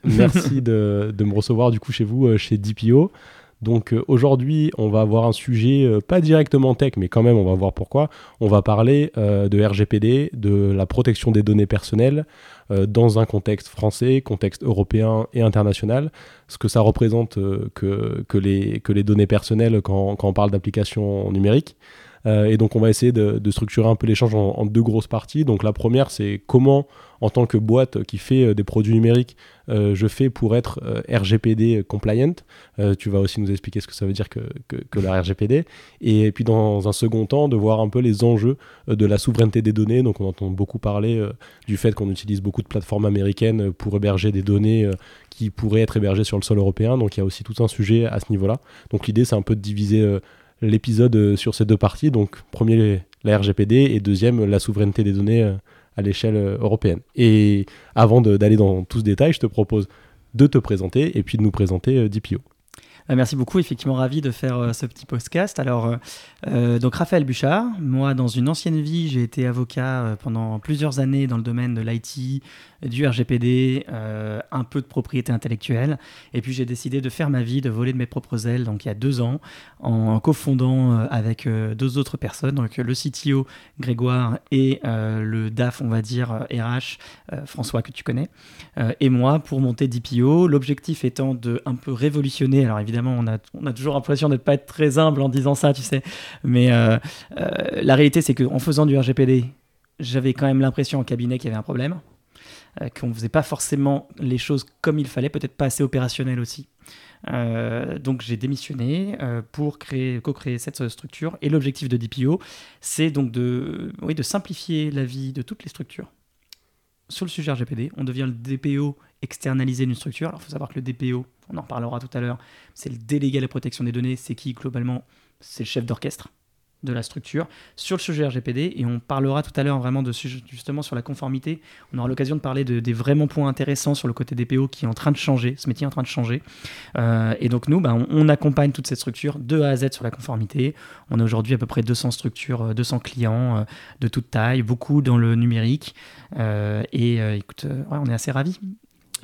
Merci de, me recevoir du coup chez vous, euh, chez DPO. Donc euh, aujourd'hui, on va avoir un sujet pas directement tech, mais quand même, on va voir pourquoi. On va parler de RGPD, de la protection des données personnelles dans un contexte français, contexte européen et international. Ce que ça représente que, que, les, que les données personnelles quand, quand on parle d'applications numériques. Euh, et donc on va essayer de, structurer un peu l'échange en, deux grosses parties. Donc la première, c'est comment, en tant que boîte qui fait euh, des produits numériques, euh, je fais pour être RGPD compliant. tu vas aussi nous expliquer ce que ça veut dire que, que, la RGPD. Et puis dans un second temps, de voir un peu les enjeux de la souveraineté des données. Donc on entend beaucoup parler du fait qu'on utilise beaucoup de plateformes américaines pour héberger des données qui pourraient être hébergées sur le sol européen. Donc il y a aussi tout un sujet à ce niveau-là. Donc l'idée, c'est un peu de diviser l'épisode euh, sur ces deux parties. Donc, premier, la RGPD et deuxième, la souveraineté des données euh, à l'échelle euh, européenne. Et avant d'aller dans tout ce détail, je te propose de te présenter et puis de nous présenter DPO. Ah, merci beaucoup, effectivement ravi de faire ce petit podcast. Alors, donc Raphaël Bouchard, moi dans une ancienne vie, j'ai été avocat pendant plusieurs années dans le domaine de l'IT, du RGPD, euh, un peu de propriété intellectuelle. Et puis j'ai décidé de faire ma vie, de voler de mes propres ailes, donc il y a deux ans, en cofondant euh, avec euh, deux autres personnes, donc le CTO Grégoire et le DAF, on va dire, RH, François, que tu connais, et moi pour monter DPO. L'objectif étant de un peu révolutionner, alors évidemment on a, toujours l'impression de ne pas être très humble en disant ça, tu sais, mais la réalité c'est qu'en faisant du RGPD, j'avais quand même l'impression en cabinet qu'il y avait un problème. Euh, qu'on ne faisait pas forcément les choses comme il fallait, peut-être pas assez opérationnel aussi. Euh, donc j'ai démissionné euh, pour créer, co-créer cette structure. Et l'objectif de DPO, c'est donc de simplifier la vie de toutes les structures. Sur le sujet RGPD, on devient le DPO externalisé d'une structure. Alors il faut savoir que le DPO, on en reparlera tout à l'heure, c'est le délégué à la protection des données. C'est qui globalement? C'est le chef d'orchestre de la structure sur le sujet RGPD et on parlera tout à l'heure vraiment de justement sur la conformité. On aura l'occasion de parler de, des vraiment points intéressants sur le côté DPO qui est en train de changer, ce métier est en train de changer. Euh, et donc nous, ben, on, accompagne toute cette structure de A à Z sur la conformité. On a aujourd'hui à peu près 200 structures, 200 euh, clients euh, de toute taille, beaucoup dans le numérique. et écoute, on est assez ravis.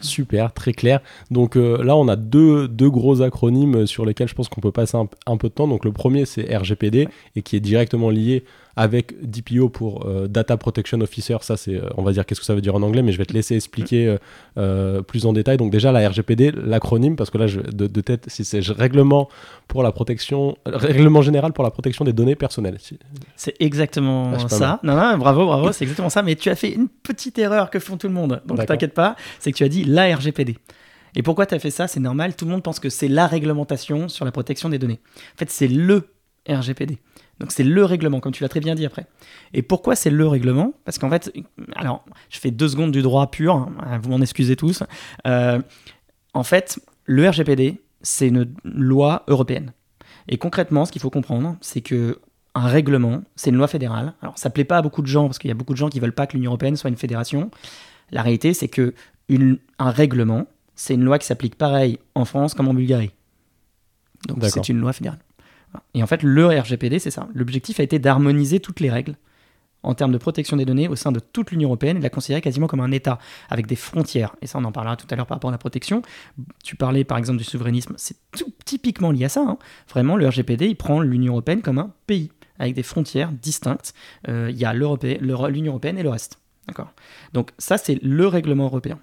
Super, très clair. Donc euh, là, on a deux, deux, gros acronymes sur lesquels je pense qu'on peut passer un, peu de temps. Donc le premier, c'est RGPD et qui est directement lié avec DPO pour euh, Data Protection Officer. Ça, c'est, euh, on va dire, qu'est-ce que ça veut dire en anglais, mais je vais te laisser expliquer euh, plus en détail. Donc déjà, la RGPD, l'acronyme, parce que là, je, de, tête, si c'est règlement pour la protection, règlement général pour la protection des données personnelles. C'est exactement ah, ça. Non, non, bravo, bravo, c'est exactement ça. Mais tu as fait une petite erreur que font tout le monde. Donc t'inquiète pas, c'est que tu as dit la RGPD. Et pourquoi tu as fait ça? C'est normal, tout le monde pense que c'est la réglementation sur la protection des données. En fait, c'est le RGPD. Donc c'est le règlement, comme tu l'as très bien dit après. Et pourquoi c'est le règlement? Parce qu'en fait, alors je fais deux secondes du droit pur, hein, vous m'en excusez tous. Euh, en fait, le RGPD, c'est une loi européenne. Et concrètement, ce qu'il faut comprendre, c'est que un règlement, c'est une loi fédérale. Alors ça plaît pas à beaucoup de gens parce qu'il y a beaucoup de gens qui veulent pas que l'Union européenne soit une fédération. La réalité, c'est que un règlement, c'est une loi qui s'applique pareil en France comme en Bulgarie. Donc c'est une loi fédérale. Et en fait, le RGPD, c'est ça. L'objectif a été d'harmoniser toutes les règles en termes de protection des données au sein de toute l'Union européenne et de la considérer quasiment comme un État avec des frontières. Et ça, on en parlera tout à l'heure par rapport à la protection. Tu parlais par exemple du souverainisme, c'est typiquement lié à ça. Hein. Vraiment, le RGPD, il prend l'Union européenne comme un pays avec des frontières distinctes. Euh, il y a l'Union européenne et le reste. D'accord? Donc ça, c'est le règlement européen.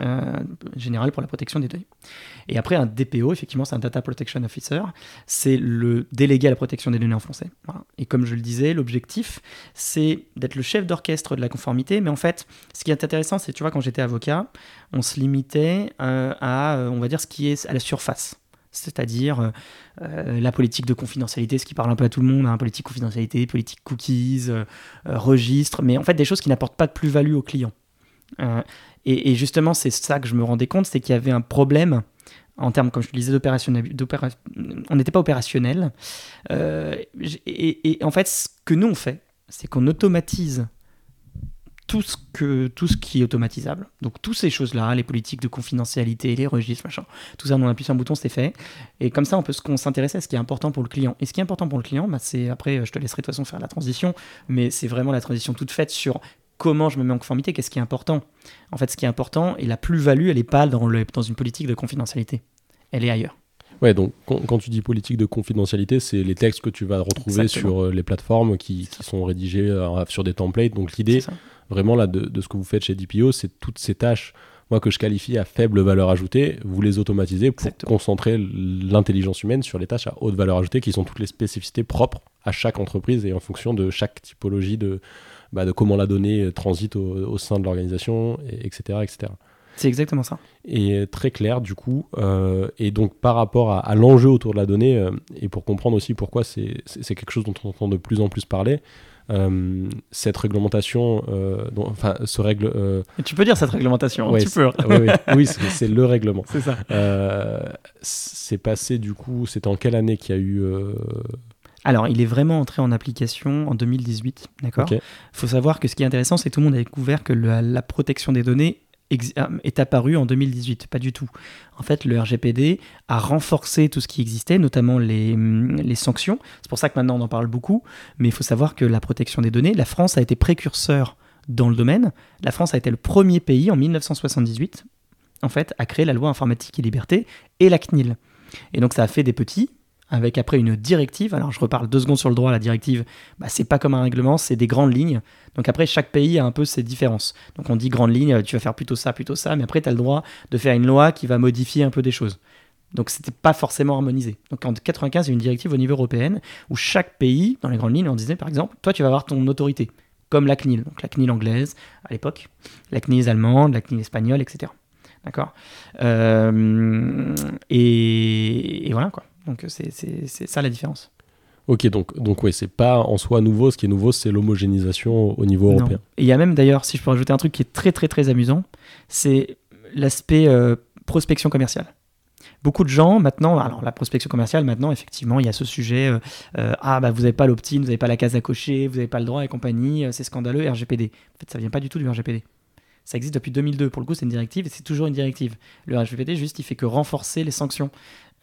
Euh, général pour la protection des données. Et après, un DPO, effectivement, c'est un Data Protection Officer, c'est le délégué à la protection des données en français. Et comme je le disais, l'objectif, c'est d'être le chef d'orchestre de la conformité, mais en fait, ce qui est intéressant, c'est, tu vois, quand j'étais avocat, on se limitait euh, à, euh, on va dire, ce qui est à la surface c'est-à-dire la politique de confidentialité, ce qui parle un peu à tout le monde, hein, politique confidentialité, politique cookies, registre, mais en fait des choses qui n'apportent pas de plus-value au client. Et, justement, c'est ça que je me rendais compte, c'est qu'il y avait un problème en termes, comme je le disais, d'opérationnel, on n'était pas opérationnel. et, en fait, ce que nous on fait, c'est qu'on automatise tout ce, que, tout ce qui est automatisable. Donc, toutes ces choses-là, les politiques de confidentialité, les registres, machin, tout ça, on appuie sur un bouton, c'est fait. Et comme ça, on peut s'intéresser à ce qui est important pour le client. Et ce qui est important pour le client, bah, c'est après, je te laisserai de toute façon faire la transition, mais c'est vraiment la transition toute faite sur comment je me mets en conformité, qu'est-ce qui est important. En fait, ce qui est important et la plus-value, elle n'est pas dans, le, dans une politique de confidentialité. Elle est ailleurs. Ouais, donc quand, tu dis politique de confidentialité, c'est les textes que tu vas retrouver sur euh, les plateformes qui, qui sont rédigés euh, sur des templates. Donc l'idée, vraiment là, de, ce que vous faites chez DPO, c'est toutes ces tâches moi que je qualifie à faible valeur ajoutée, vous les automatisez pour concentrer l'intelligence humaine sur les tâches à haute valeur ajoutée qui sont toutes les spécificités propres à chaque entreprise et en fonction de chaque typologie de, bah, de comment la donnée transite au, sein de l'organisation, etc. etc. C'est exactement ça. Et très clair du coup. Euh, et donc par rapport à, l'enjeu autour de la donnée, euh, et pour comprendre aussi pourquoi c'est quelque chose dont on entend de plus en plus parler, euh, cette réglementation, enfin ce règle. tu peux dire cette réglementation, tu peux. oui, oui, c'est le règlement. C'est ça. c'est passé du coup, c'était en quelle année qu'il y a eu alors, il est vraiment entré en application en 2018, d'accord Il faut savoir que ce qui est intéressant, c'est que tout le monde a découvert que la protection des données euh, est apparu en 2018, pas du tout. En fait, le RGPD a renforcé tout ce qui existait, notamment les, hum, les sanctions. C'est pour ça que maintenant on en parle beaucoup, mais il faut savoir que la protection des données, la France a été précurseur dans le domaine. La France a été le premier pays en 1978, en fait, à créer la loi informatique et liberté et la CNIL. Et donc ça a fait des petits, avec après une directive. Alors je reparle deux secondes sur le droit, la directive, bah, c'est pas comme un règlement, c'est des grandes lignes. Donc après, chaque pays a un peu ses différences. Donc on dit grande ligne, tu vas faire plutôt ça, plutôt ça, mais après tu as le droit de faire une loi qui va modifier un peu des choses. Donc c'était pas forcément harmonisé. Donc en 95, il y a une directive au niveau européen où chaque pays, dans les grandes lignes, on disait par exemple, toi tu vas avoir ton autorité, comme la CNIL, donc la CNIL anglaise à l'époque, la CNIL allemande, la CNIL espagnole, etc. D'accord? Euh, et, et voilà quoi. Donc c'est ça la différence. Ok, donc, donc oui, c'est pas en soi nouveau. Ce qui est nouveau, c'est l'homogénéisation au niveau européen. Et il y a même d'ailleurs, si je peux rajouter un truc qui est très très très amusant, c'est l'aspect euh, prospection commerciale. Beaucoup de gens maintenant, alors la prospection commerciale, maintenant, effectivement, il y a ce sujet euh, euh, ah bah vous n'avez pas l'opt-in, vous n'avez pas la case à cocher, vous n'avez pas le droit et compagnie, c'est scandaleux, RGPD. En fait, ça vient pas du tout du RGPD. Ça existe depuis 2002. Pour le coup, c'est une directive et c'est toujours une directive. Le RGPD, juste, il fait que renforcer les sanctions.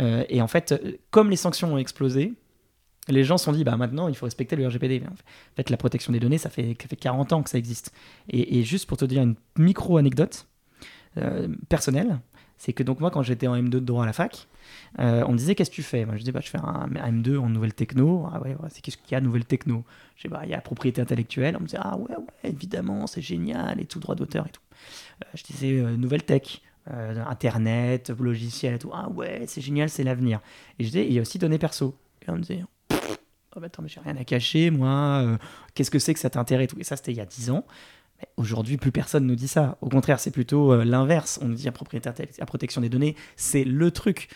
Euh, et en fait, comme les sanctions ont explosé, les gens se sont dit, bah maintenant, il faut respecter le RGPD. En fait, la protection des données, ça fait, ça fait 40 ans que ça existe. Et, juste pour te dire une micro-anecdote euh, personnelle, c'est que donc moi, quand j'étais en M2 de droit à la fac, euh, on me disait, qu'est-ce que tu fais? Je disais, bah, je fais un, M2 en nouvelle techno. Ah ouais, c'est qu'est-ce qu'il y a nouvelle techno? Je dis, bah, il y a propriété intellectuelle. On me disait, ah ouais, ouais, évidemment, c'est génial, et tout, droit d'auteur et tout. je disais, nouvelle tech. Euh, Internet, logiciel et tout. Ah ouais, c'est génial, c'est l'avenir. Et je disais, il y a aussi données perso. Et on me disait, oh bah attends, mais j'ai rien à cacher, moi. Euh, qu'est-ce que c'est que ça t'intéresse et tout. Et ça, c'était il y a 10 ans. Aujourd'hui, plus personne nous dit ça. Au contraire, c'est plutôt euh, l'inverse. On nous dit la propriété, la protection des données, c'est le truc.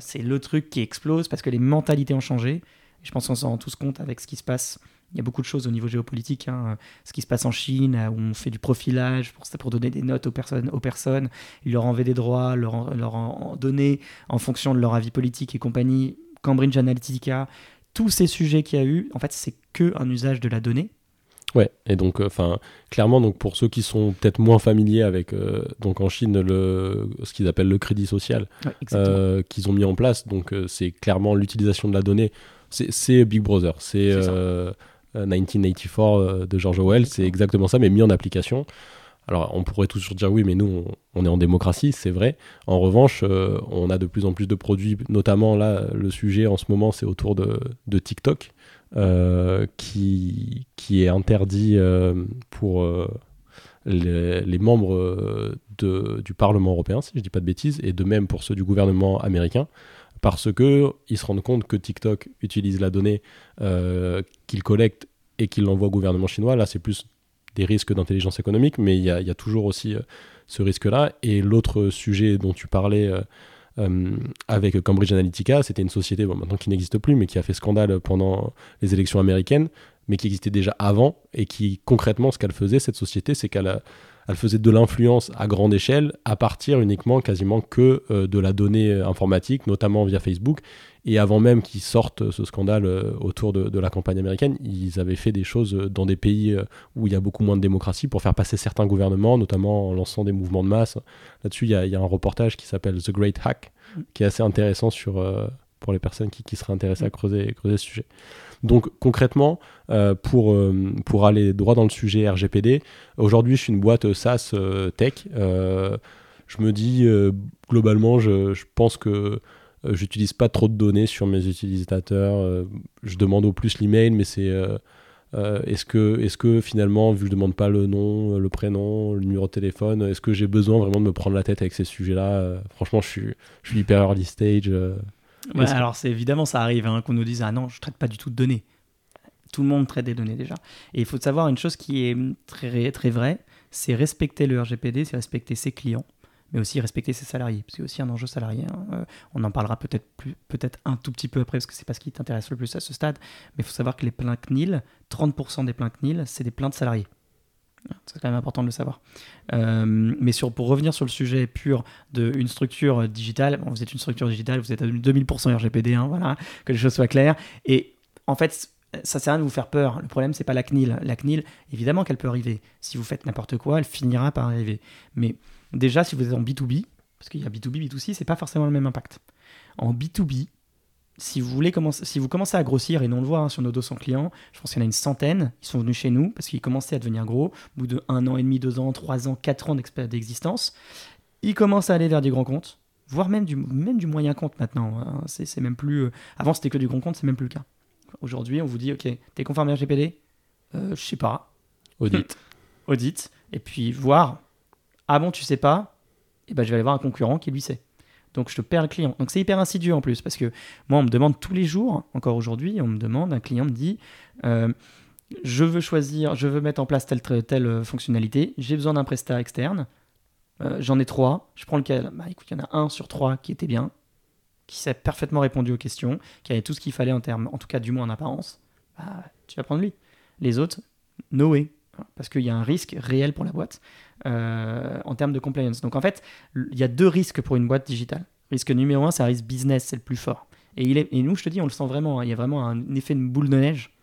c'est le truc qui explose parce que les mentalités ont changé. Je pense qu'on s'en rend tous compte avec ce qui se passe il y a beaucoup de choses au niveau géopolitique. Hein. Ce qui se passe en Chine, où on fait du profilage pour, pour donner des notes aux personnes, aux personnes. Ils leur envoient des droits, leur, leur en donner en fonction de leur avis politique et compagnie. Cambridge Analytica, tous ces sujets qu'il y a eu, en fait, c'est que un usage de la donnée. Ouais, et donc, euh, enfin, clairement, donc pour ceux qui sont peut-être moins familiers avec, euh, donc en Chine, le, ce qu'ils appellent le crédit social, euh, qu'ils ont mis en place, donc c'est clairement l'utilisation de la donnée. C'est Big Brother, c'est 1984 euh, euh, de George Orwell, c'est exactement ça, mais mis en application. Alors, on pourrait toujours dire oui, mais nous, on, est en démocratie, c'est vrai. En revanche, euh, on a de plus en plus de produits, notamment là, le sujet en ce moment, c'est autour de, TikTok, qui, qui est interdit pour les, membres du Parlement européen, si je ne dis pas de bêtises, et de même pour ceux du gouvernement américain parce que ils se rendent compte que TikTok utilise la donnée euh, qu'il collecte et qu'il l'envoie au gouvernement chinois. Là, c'est plus des risques d'intelligence économique, mais il y, a toujours aussi euh, ce risque-là. Et l'autre sujet dont tu parlais euh, avec Cambridge Analytica, c'était une société maintenant qui n'existe plus, mais qui a fait scandale pendant les élections américaines, mais qui existait déjà avant et qui concrètement, ce qu'elle faisait, cette société, c'est qu'elle elle faisait de l'influence à grande échelle à partir uniquement quasiment que euh, de la donnée informatique, notamment via Facebook. Et avant même qu'ils sortent ce scandale autour de, la campagne américaine, ils avaient fait des choses dans des pays où il y a beaucoup moins de démocratie pour faire passer certains gouvernements, notamment en lançant des mouvements de masse. Là-dessus, il y, a un reportage qui s'appelle The Great Hack, qui est assez intéressant sur, pour les personnes qui, seraient intéressées à creuser ce sujet. Donc concrètement, euh, pour, euh, pour aller droit dans le sujet RGPD, aujourd'hui je suis une boîte SaaS euh, tech. je me dis, globalement, je, pense que j'utilise pas trop de données sur mes utilisateurs. je demande au plus l'email, mais c'est... est-ce que, finalement, vu que je demande pas le nom, le prénom, le numéro de téléphone, est-ce que j'ai besoin vraiment de me prendre la tête avec ces sujets-là? Franchement, je suis, je suis hyper early stage alors c'est évidemment ça arrive hein, qu'on nous dise ah non je traite pas du tout de données. Tout le monde traite des données déjà. Et il faut savoir une chose qui est très très vraie, c'est respecter le RGPD, c'est respecter ses clients, mais aussi respecter ses salariés. C'est aussi un enjeu salarié. Hein. Euh, on en parlera peut-être peut-être un tout petit peu après parce que c'est pas ce qui t'intéresse le plus à ce stade. Mais il faut savoir que les plaintes CNIL, 30% des plaintes CNIL, c'est des plaintes salariés. C'est quand même important de le savoir. Euh, mais sur, pour revenir sur le sujet pur d'une structure digitale, vous êtes une structure digitale, vous êtes à 2000% RGPD, hein, voilà, que les choses soient claires. Et en fait, ça sert à rien de vous faire peur. Le problème, c'est pas la CNIL. La CNIL, évidemment qu'elle peut arriver. Si vous faites n'importe quoi, elle finira par arriver. Mais déjà, si vous êtes en B2B, parce qu'il y a B2B, B2C, c'est pas forcément le même impact. En B2B, si vous, voulez commencer, si vous commencez à grossir, et nous on le voit hein, sur nos 200 clients, je pense qu'il y en a une centaine, ils sont venus chez nous parce qu'ils commençaient à devenir gros, au bout de un an et demi, deux ans, trois ans, quatre ans d'existence, ils commencent à aller vers des grands comptes, voire même du, même du moyen compte maintenant. Hein. c'est même plus. Euh, avant c'était que du grand compte, c'est même plus le cas. Aujourd'hui, on vous dit, ok, t'es conforme à RGPD euh, Je sais pas. Audit. Audit. Et puis voir, ah bon, tu sais pas? Et eh ben je vais aller voir un concurrent qui lui sait. Donc je te perds le client. Donc c'est hyper insidieux en plus parce que moi on me demande tous les jours, encore aujourd'hui, on me demande, un client me dit, euh, je veux choisir, je veux mettre en place telle telle fonctionnalité, j'ai besoin d'un prestat externe, euh, j'en ai trois, je prends lequel? Bah écoute, il y en a un sur trois qui était bien, qui s'est parfaitement répondu aux questions, qui avait tout ce qu'il fallait en termes, en tout cas du moins en apparence. Bah, tu vas prendre lui. Les autres, no way parce qu'il y a un risque réel pour la boîte euh, en termes de compliance. Donc en fait, il y a deux risques pour une boîte digitale. Risque numéro un, c'est un risque business, c'est le plus fort. Et, il est, et nous, je te dis, on le sent vraiment, hein. il y a vraiment un effet de boule de neige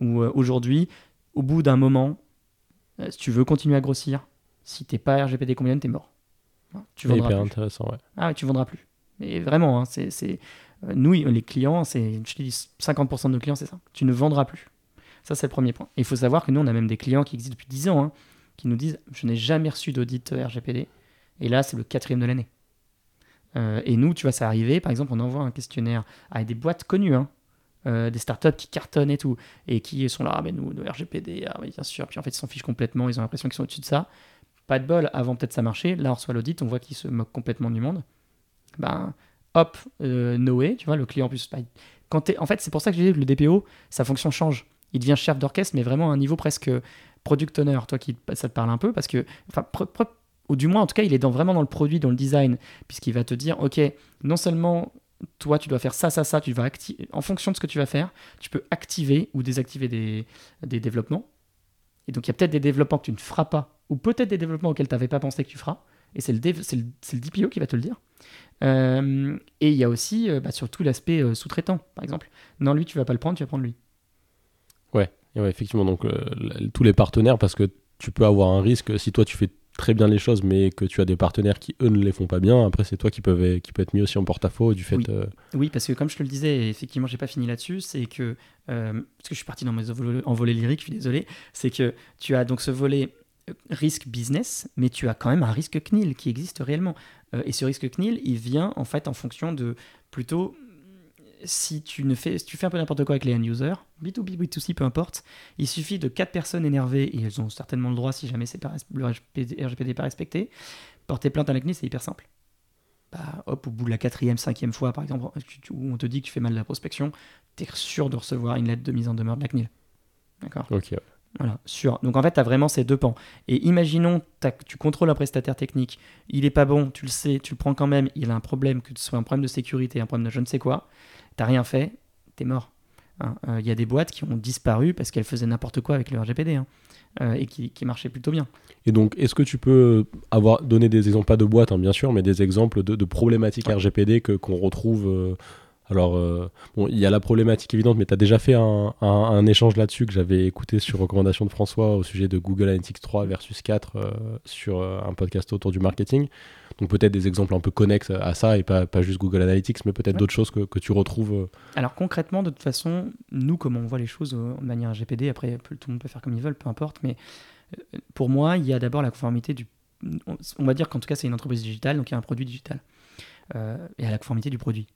où euh, aujourd'hui, au bout d'un moment, euh, si tu veux continuer à grossir, si t'es pas RGPD compliant, t'es mort. Tu vendras hyper intéressant, ouais. Ah, tu vendras plus. Mais vraiment, hein, c'est, nous, les clients, c'est, je te dis, 50% de nos clients, c'est ça. Tu ne vendras plus. Ça, c'est le premier point. il faut savoir que nous, on a même des clients qui existent depuis 10 ans, hein, qui nous disent Je n'ai jamais reçu d'audit RGPD. Et là, c'est le quatrième de l'année. Euh, et nous, tu vois, ça arrivé. Par exemple, on envoie un questionnaire à des boîtes connues, hein, euh, des startups qui cartonnent et tout, et qui sont là, ah, mais nous, le RGPD, ah oui, bien sûr. Puis en fait, ils s'en fichent complètement, ils ont l'impression qu'ils sont au-dessus de ça. Pas de bol, avant peut-être ça marchait. Là, on reçoit l'audit, on voit qu'ils se moquent complètement du monde. Ben, hop, euh, Noé, tu vois, le client en plus. Quand en fait, c'est pour ça que je dis que le DPO, sa fonction change il devient chef d'orchestre, mais vraiment à un niveau presque product owner. Toi, ça te parle un peu parce que, enfin, ou du moins, en tout cas, il est vraiment dans le produit, dans le design, puisqu'il va te dire, ok, non seulement toi, tu dois faire ça, ça, ça, tu vas en fonction de ce que tu vas faire, tu peux activer ou désactiver des, développements. Et donc, il y a peut-être des développements que tu ne feras pas, ou peut-être des développements auxquels tu n'avais pas pensé que tu feras. Et c'est le, le, le, DPO qui va te le dire. Euh, et il y a aussi euh, bah, surtout l'aspect euh, sous-traitant, par exemple. Non, lui, tu vas pas le prendre, tu vas prendre lui. Ouais, effectivement. Donc, euh, tous les partenaires, parce que tu peux avoir un risque si toi tu fais très bien les choses, mais que tu as des partenaires qui eux ne les font pas bien. Après, c'est toi qui qui peut être mis aussi en porte-à-faux du fait. Oui. Euh, oui. parce que comme je te le disais, effectivement, j'ai pas fini là-dessus. C'est que euh, parce que je suis parti dans mes envolées lyriques, je suis désolé. C'est que tu as donc ce volet risque business, mais tu as quand même un risque CNIL qui existe réellement. et ce risque CNIL, il vient en fait en fonction de plutôt si tu, ne fais, tu fais un peu n'importe quoi avec les end-users, B2B, B2C, peu importe, il suffit de 4 personnes énervées, et elles ont certainement le droit si jamais c'est le RGPD n'est pas respecté, porter plainte à la CNIL, c'est hyper simple. Bah, hop, au bout de la quatrième, cinquième fois, par exemple, où on te dit que tu fais mal de la prospection, tu es sûr de recevoir une lettre de mise en demeure de la CNIL. D'accord? Ok. Voilà, sûr. Donc en fait, tu as vraiment ces deux pans. Et imaginons, tu contrôles un prestataire technique, il est pas bon, tu le sais, tu le prends quand même, il a un problème, que ce soit un problème de sécurité, un problème de je ne sais quoi, t'as rien fait, t'es mort. Hein. Il y a des boîtes qui ont disparu parce qu'elles faisaient n'importe quoi avec le RGPD hein, et qui, qui marchaient plutôt bien. Et donc, est-ce que tu peux avoir donné des exemples, pas de boîtes, hein, bien sûr, mais des exemples de, problématiques RGPD que, qu'on retrouve euh, Alors, euh, bon, il y a la problématique évidente, mais tu as déjà fait un, un, échange là-dessus que j'avais écouté sur recommandation de François au sujet de Google Analytics 3 versus 4 euh, sur un podcast autour du marketing. Donc, peut-être des exemples un peu connexes à ça et pas, pas juste Google Analytics, mais peut-être d'autres choses que, que, tu retrouves. Alors, concrètement, de toute façon, nous, comment on voit les choses de manière RGPD, après, tout le monde peut faire comme il veut, peu importe, mais pour moi, il y a d'abord la conformité du. On va dire qu'en tout cas, c'est une entreprise digitale, donc il y a un produit digital. Euh, et à la conformité du produit,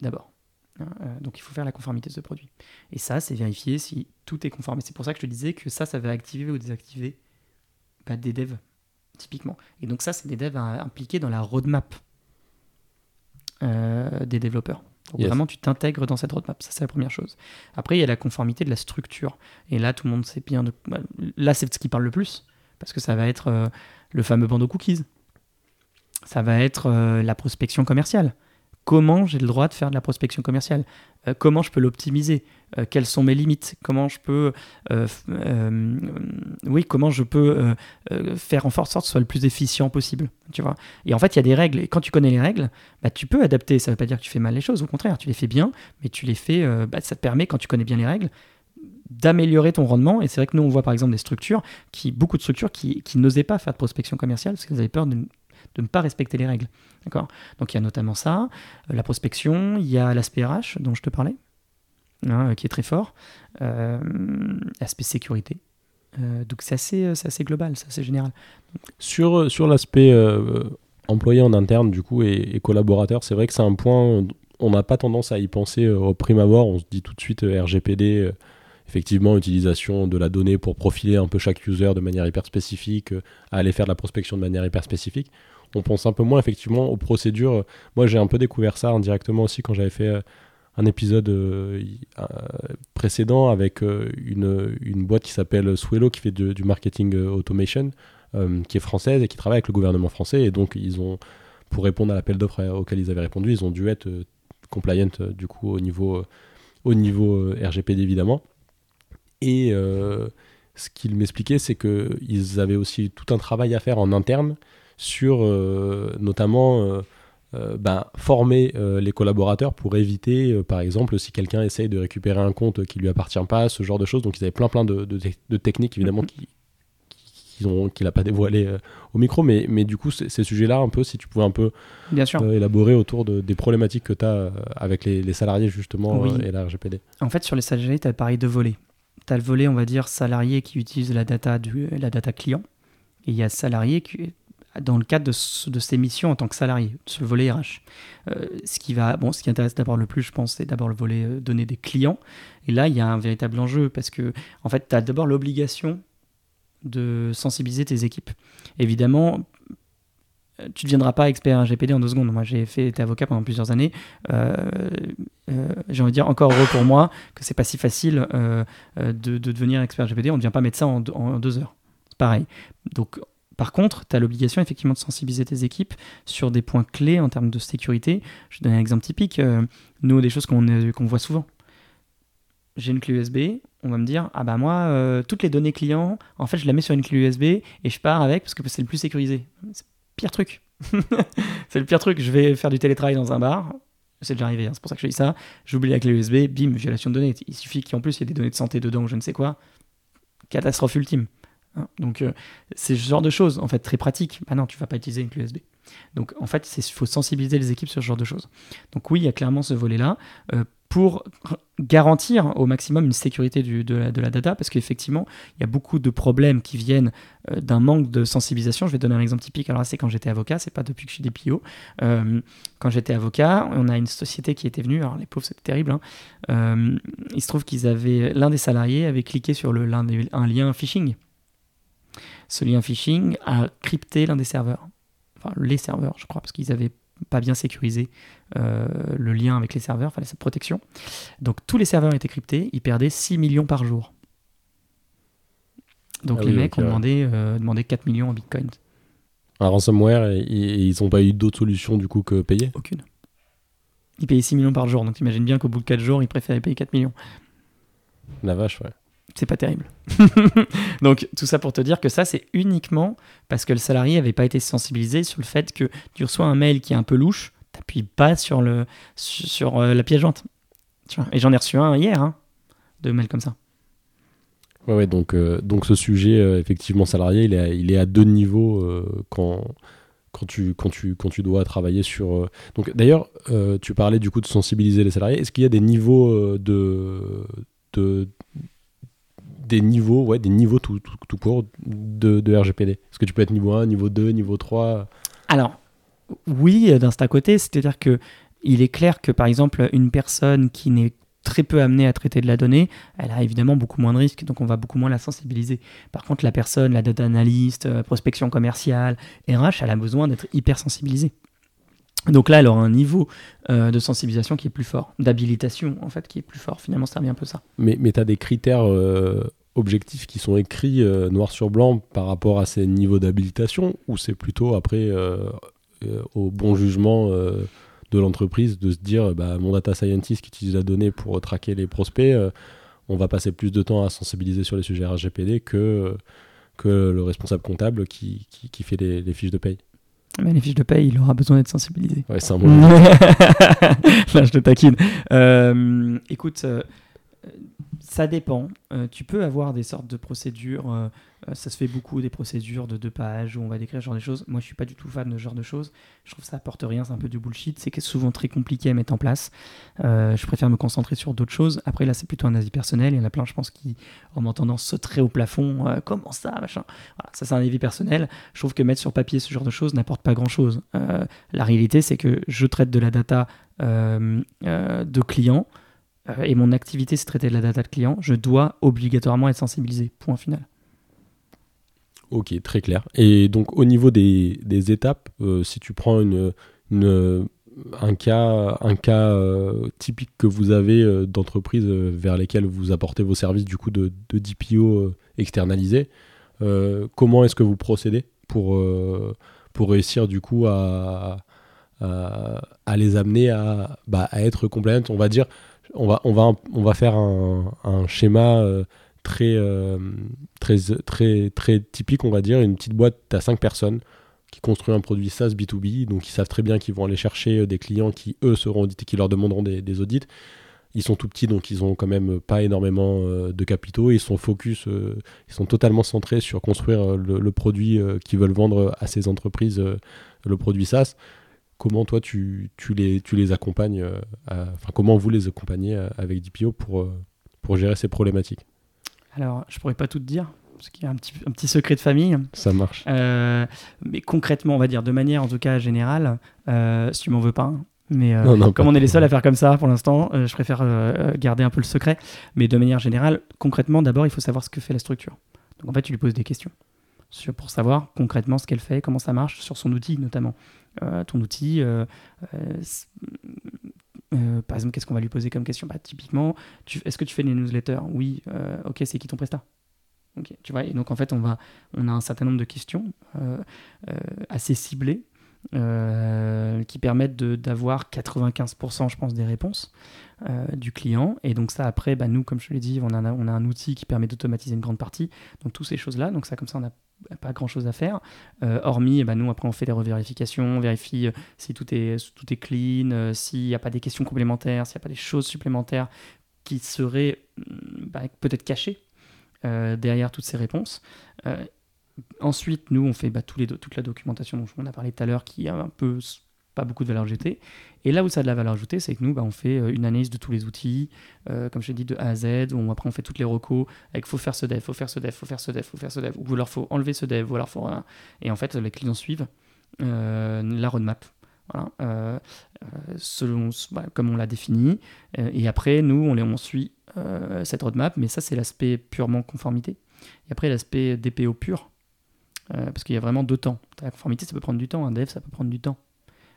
d'abord. Euh, donc il faut faire la conformité de ce produit. Et ça, c'est vérifier si tout est conforme. c'est pour ça que je te disais que ça, ça va activer ou désactiver bah, des devs, typiquement. Et donc ça, c'est des devs impliqués dans la roadmap euh, des développeurs. Donc vraiment, tu t'intègres dans cette roadmap. Ça, c'est la première chose. Après, il y a la conformité de la structure. Et là, tout le monde sait bien. De... Bah, là, c'est ce qui parle le plus. Parce que ça va être euh, le fameux bandeau cookies. Ça va être euh, la prospection commerciale comment j'ai le droit de faire de la prospection commerciale, euh, comment je peux l'optimiser, euh, quelles sont mes limites, comment je peux, euh, oui, comment je peux faire en sorte que ce soit le plus efficient possible. Et en fait, il y a des règles. Et quand tu connais les règles, bah, tu peux adapter. Ça ne veut pas dire que tu fais mal les choses. Au contraire, tu les fais bien, mais tu les fais. Bah, ça te permet, quand tu connais bien les règles, d'améliorer ton rendement. Et c'est vrai que nous, on voit par exemple des structures, qui, beaucoup de structures qui, qui n'osaient pas faire de prospection commerciale parce qu'elles avaient peur de, de ne pas respecter les règles. D'accord? Donc il y a notamment ça, euh, la prospection, il y a l'aspect RH dont je te parlais, hein, qui est très fort, euh, l'aspect sécurité. Euh, donc c'est assez, assez, global, c'est assez général. Sur, l'aspect employé en interne du coup et, collaborateur, c'est vrai que c'est un point, on n'a pas tendance à y penser au prime abord, on se dit tout de suite RGPD effectivement, utilisation de la donnée pour profiler un peu chaque user de manière hyper spécifique, aller faire de la prospection de manière hyper spécifique on pense un peu moins effectivement aux procédures. Moi, j'ai un peu découvert ça indirectement aussi quand j'avais fait euh, un épisode euh, euh, précédent avec une, une, boîte qui s'appelle Swello qui fait du marketing automation, qui est française et qui travaille avec le gouvernement français. Et donc, ils ont, pour répondre à l'appel d'offres auquel ils avaient répondu, ils ont dû être compliant du coup au niveau, au niveau RGPD évidemment. Et ce qu'ils m'expliquaient, c'est qu'ils avaient aussi tout un travail à faire en interne sur euh, notamment euh, euh, ben, former les collaborateurs pour éviter, par exemple, si quelqu'un essaye de récupérer un compte qui lui appartient pas, ce genre de choses. Donc ils avaient plein plein de, de, techniques évidemment qui qu'il n'a pas dévoilé au micro, mais, mais du coup, ces sujets-là, un peu, si tu pouvais un peu Bien sûr. élaborer autour de, des problématiques que tu as avec les, salariés, justement, et la RGPD. En fait, sur les salariés, tu as pareil de volets. Tu as le volet, on va dire, salarié qui utilise la data, du, la data client, et il y a salarié qui, dans le cadre de, de, ses missions en tant que salarié, ce volet RH. Euh, ce, qui va, bon, ce qui intéresse d'abord le plus, je pense, c'est d'abord le volet euh, données des clients. Et là, il y a un véritable enjeu parce que, en fait, tu as d'abord l'obligation de sensibiliser tes équipes. Évidemment, tu ne deviendras pas expert RGPD en deux secondes. Moi, j'ai fait été avocat pendant plusieurs années. Euh, j'ai envie de dire encore heureux pour moi que c'est pas si facile de, de, devenir expert RGPD. On ne devient pas médecin en, deux heures. Pareil. Donc, par contre, tu as l'obligation effectivement de sensibiliser tes équipes sur des points clés en termes de sécurité. Je donne un exemple typique. Euh, nous, des choses qu'on voit souvent. J'ai une clé USB, on va me dire Ah bah moi, euh, toutes les données clients, en fait, je la mets sur une clé USB et je pars avec parce que c'est le plus sécurisé. C'est pire truc. c'est le pire truc. Je vais faire du télétravail dans un bar. C'est déjà arrivé, hein, c'est pour ça que je dis ça. J'oublie la clé USB, bim, violation de données. Il suffit qu'en plus il y ait des données de santé dedans ou je ne sais quoi. Catastrophe ultime. Hein. Donc, euh, c'est ce genre de choses, en fait, très pratique. Ah non, tu vas pas utiliser une clé USB. Donc, en fait, il faut sensibiliser les équipes sur ce genre de choses. Donc, oui, il y a clairement ce volet-là euh, pour garantir au maximum une sécurité de, la, data, parce qu'effectivement, il y a beaucoup de problèmes qui viennent euh, d'un manque de sensibilisation. Je vais donner un exemple typique. Alors, c'est quand j'étais avocat, c'est pas depuis que je suis DPO. quand j'étais avocat, on a une société qui était venue, alors les pauvres, c'était terrible. Hein. il se trouve qu'ils avaient, l'un des salariés avait cliqué sur le, un lien phishing ce lien phishing a crypté l'un des serveurs. Enfin, les serveurs, je crois, parce qu'ils n'avaient pas bien sécurisé euh, le lien avec les serveurs, fallait cette protection. Donc tous les serveurs étaient cryptés, ils perdaient 6 millions par jour. Donc ah les mecs ont demandé, euh, demandé 4 millions en bitcoin. Un ransomware, et, ils n'ont pas eu d'autre solution du coup que payer? Aucune. Ils payaient 6 millions par jour, donc imagine bien qu'au bout de 4 jours, ils préféraient payer 4 millions. La vache, ouais. C'est pas terrible. Donc tout ça pour te dire que ça c'est uniquement parce que le salarié n'avait pas été sensibilisé sur le fait que tu reçois un mail qui est un peu louche, t'appuies pas sur, le, sur, euh, la pièce jointe. Et j'en ai reçu un hier, hein, de mails comme ça. Ouais, ouais donc, euh, donc ce sujet, euh, effectivement, salarié, il est, à, il est à deux niveaux quand, quand, tu, quand, tu, quand tu dois travailler sur... Donc d'ailleurs, tu parlais du coup de sensibiliser les salariés. Est-ce qu'il y a des niveaux de, de des niveaux, ouais, des niveaux tout, tout, court de, RGPD Est-ce que tu peux être niveau 1, niveau 2, niveau 3 Alors, oui, d'un à côté, c'est-à-dire que il est clair que par exemple, une personne qui n'est très peu amenée à traiter de la donnée, elle a évidemment beaucoup moins de risques, donc on va beaucoup moins la sensibiliser. Par contre, la personne, la data analyst, euh, prospection commerciale, RH, elle a besoin d'être hyper sensibilisée. Donc là, elle aura un niveau euh, de sensibilisation qui est plus fort, d'habilitation en fait, qui est plus fort. Finalement, ça revient un peu ça. Mais, mais tu as des critères euh, objectifs qui sont écrits euh, noir sur blanc par rapport à ces niveaux d'habilitation ou c'est plutôt après au bon jugement de l'entreprise de se dire bah, mon data scientist qui utilise la donnée pour traquer les prospects, on va passer plus de temps à sensibiliser sur les sujets RGPD que, le responsable comptable qui, qui, fait les fiches de paye. Mais les fiches de paye, il aura besoin d'être sensibilisé. Ouais, c'est un bon. Là, je te taquine. Euh, écoute, euh, ça dépend. Euh, tu peux avoir des sortes de procédures. Euh, euh, ça se fait beaucoup des procédures de deux pages où on va décrire ce genre de choses. Moi, je suis pas du tout fan de ce genre de choses. Je trouve que ça apporte rien. C'est un peu du bullshit. C'est souvent très compliqué à mettre en place. je préfère me concentrer sur d'autres choses. Après, là, c'est plutôt un avis personnel. Il y en a plein, je pense, qui ont tendance sauter au plafond. comment ça, machin? ça, c'est un avis personnel. Je trouve que mettre sur papier ce genre de choses n'apporte pas grand chose. la réalité, c'est que je traite de la data de clients. Euh, et mon activité c'est traiter de la data de client, je dois obligatoirement être sensibilisé. Point final. Ok, très clair. Et donc au niveau des, des étapes, euh, si tu prends une, un cas, un cas euh, typique que vous avez d'entreprise vers lesquelles vous apportez vos services du coup de, de DPO externalisés, comment est-ce que vous procédez pour, pour réussir du coup à, à, les amener à, bah, à être compliant? On va dire, on va, on va, on va faire un, schéma euh, très, euh, très, très, très typique, on va dire. Une petite boîte, as 5 personnes qui construisent un produit SaaS B2B, donc ils savent très bien qu'ils vont aller chercher euh, des clients qui, eux, seront audités, qui leur demanderont des, audits. Ils sont tout petits, donc ils ont quand même pas énormément de capitaux. Ils sont focus, ils sont totalement centrés sur construire le, produit qu'ils veulent vendre à ces entreprises, le produit SaaS comment toi tu, tu, les, tu les accompagnes, euh, enfin comment vous les accompagnez euh, avec DPO pour, euh, pour gérer ces problématiques? Alors, je pourrais pas tout te dire, parce qu'il y a un petit, un petit secret de famille. Ça marche. mais concrètement, on va dire de manière en tout cas générale, si tu m'en veux pas, hein, mais comme on est les seuls à faire comme ça pour l'instant, je préfère garder un peu le secret. Mais de manière générale, concrètement, d'abord, il faut savoir ce que fait la structure. Donc en fait, tu lui poses des questions sur, pour savoir concrètement ce qu'elle fait, comment ça marche, sur son outil notamment. Euh, ton outil. Euh, euh, par exemple, qu'est-ce qu'on va lui poser comme question? Bah, Typiquement, est-ce que tu fais des newsletters? Oui. ok, c'est qui ton prestat? Tu vois, et donc en fait, on, va, on a un certain nombre de questions assez ciblées qui permettent d'avoir 95%, je pense, des réponses du client. Et donc ça, après, bah, nous, comme je l'ai dit, on a, on a un outil qui permet d'automatiser une grande partie. Donc toutes ces choses-là, donc ça, comme ça, on a pas grand chose à faire. Euh, hormis, eh ben, nous, après, on fait des revérifications, on vérifie euh, si tout est, tout est clean, euh, s'il n'y a pas des questions complémentaires, s'il n'y a pas des choses supplémentaires qui seraient mm, bah, peut-être cachées derrière toutes ces réponses. ensuite, nous, on fait bah, tous les toute la documentation dont on a parlé tout à l'heure, qui a un peu pas beaucoup de valeur ajoutée. Et là où ça a de la valeur ajoutée, c'est que nous, bah, on fait euh, une analyse de tous les outils, euh, comme je l'ai dit, de A à Z, où après on fait toutes les recos, avec faut faire ce dev, faut faire ce dev, faut faire ce dev, faut faire ce dev, ou alors faut enlever ce dev, ou alors faut... Et en fait, les clients suivent euh, la roadmap. Voilà, selon bah, comme on l'a défini. et après, nous, on, on suit cette roadmap, mais ça, c'est l'aspect purement conformité. Et après, l'aspect DPO pur, parce qu'il y a vraiment deux temps. La conformité, ça peut prendre du temps, un dev, ça peut prendre du temps.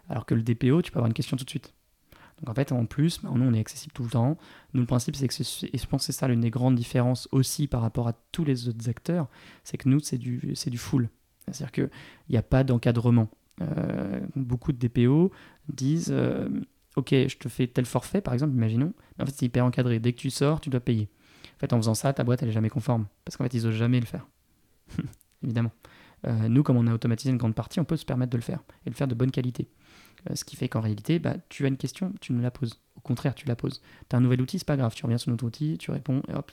Alors que le DPO, tu peux avoir une question tout de suite. Donc en fait, en plus, nous, on est accessible tout le temps. Nous, le principe, c'est que, et je pense que c'est ça l'une des grandes différences aussi par rapport à tous les autres acteurs, c'est que nous, c'est du, c'est du full. C'est-à-dire qu'il n'y a pas d'encadrement. Euh, beaucoup de DPO disent euh, Ok, je te fais tel forfait, par exemple, imaginons. Mais en fait, c'est hyper encadré. Dès que tu sors, tu dois payer. fait, en faisant ça, ta boîte, elle est jamais conforme. Parce qu'en fait, ils osent jamais le faire. Évidemment. Euh, nous, comme on a automatisé une grande partie, on peut se permettre de le faire et le faire de bonne qualité. Euh, ce qui fait qu'en réalité, bah, tu as une question, tu me la poses. Au contraire, tu la poses. Tu as un nouvel outil, c'est pas grave. Tu reviens sur notre outil, tu réponds et hop.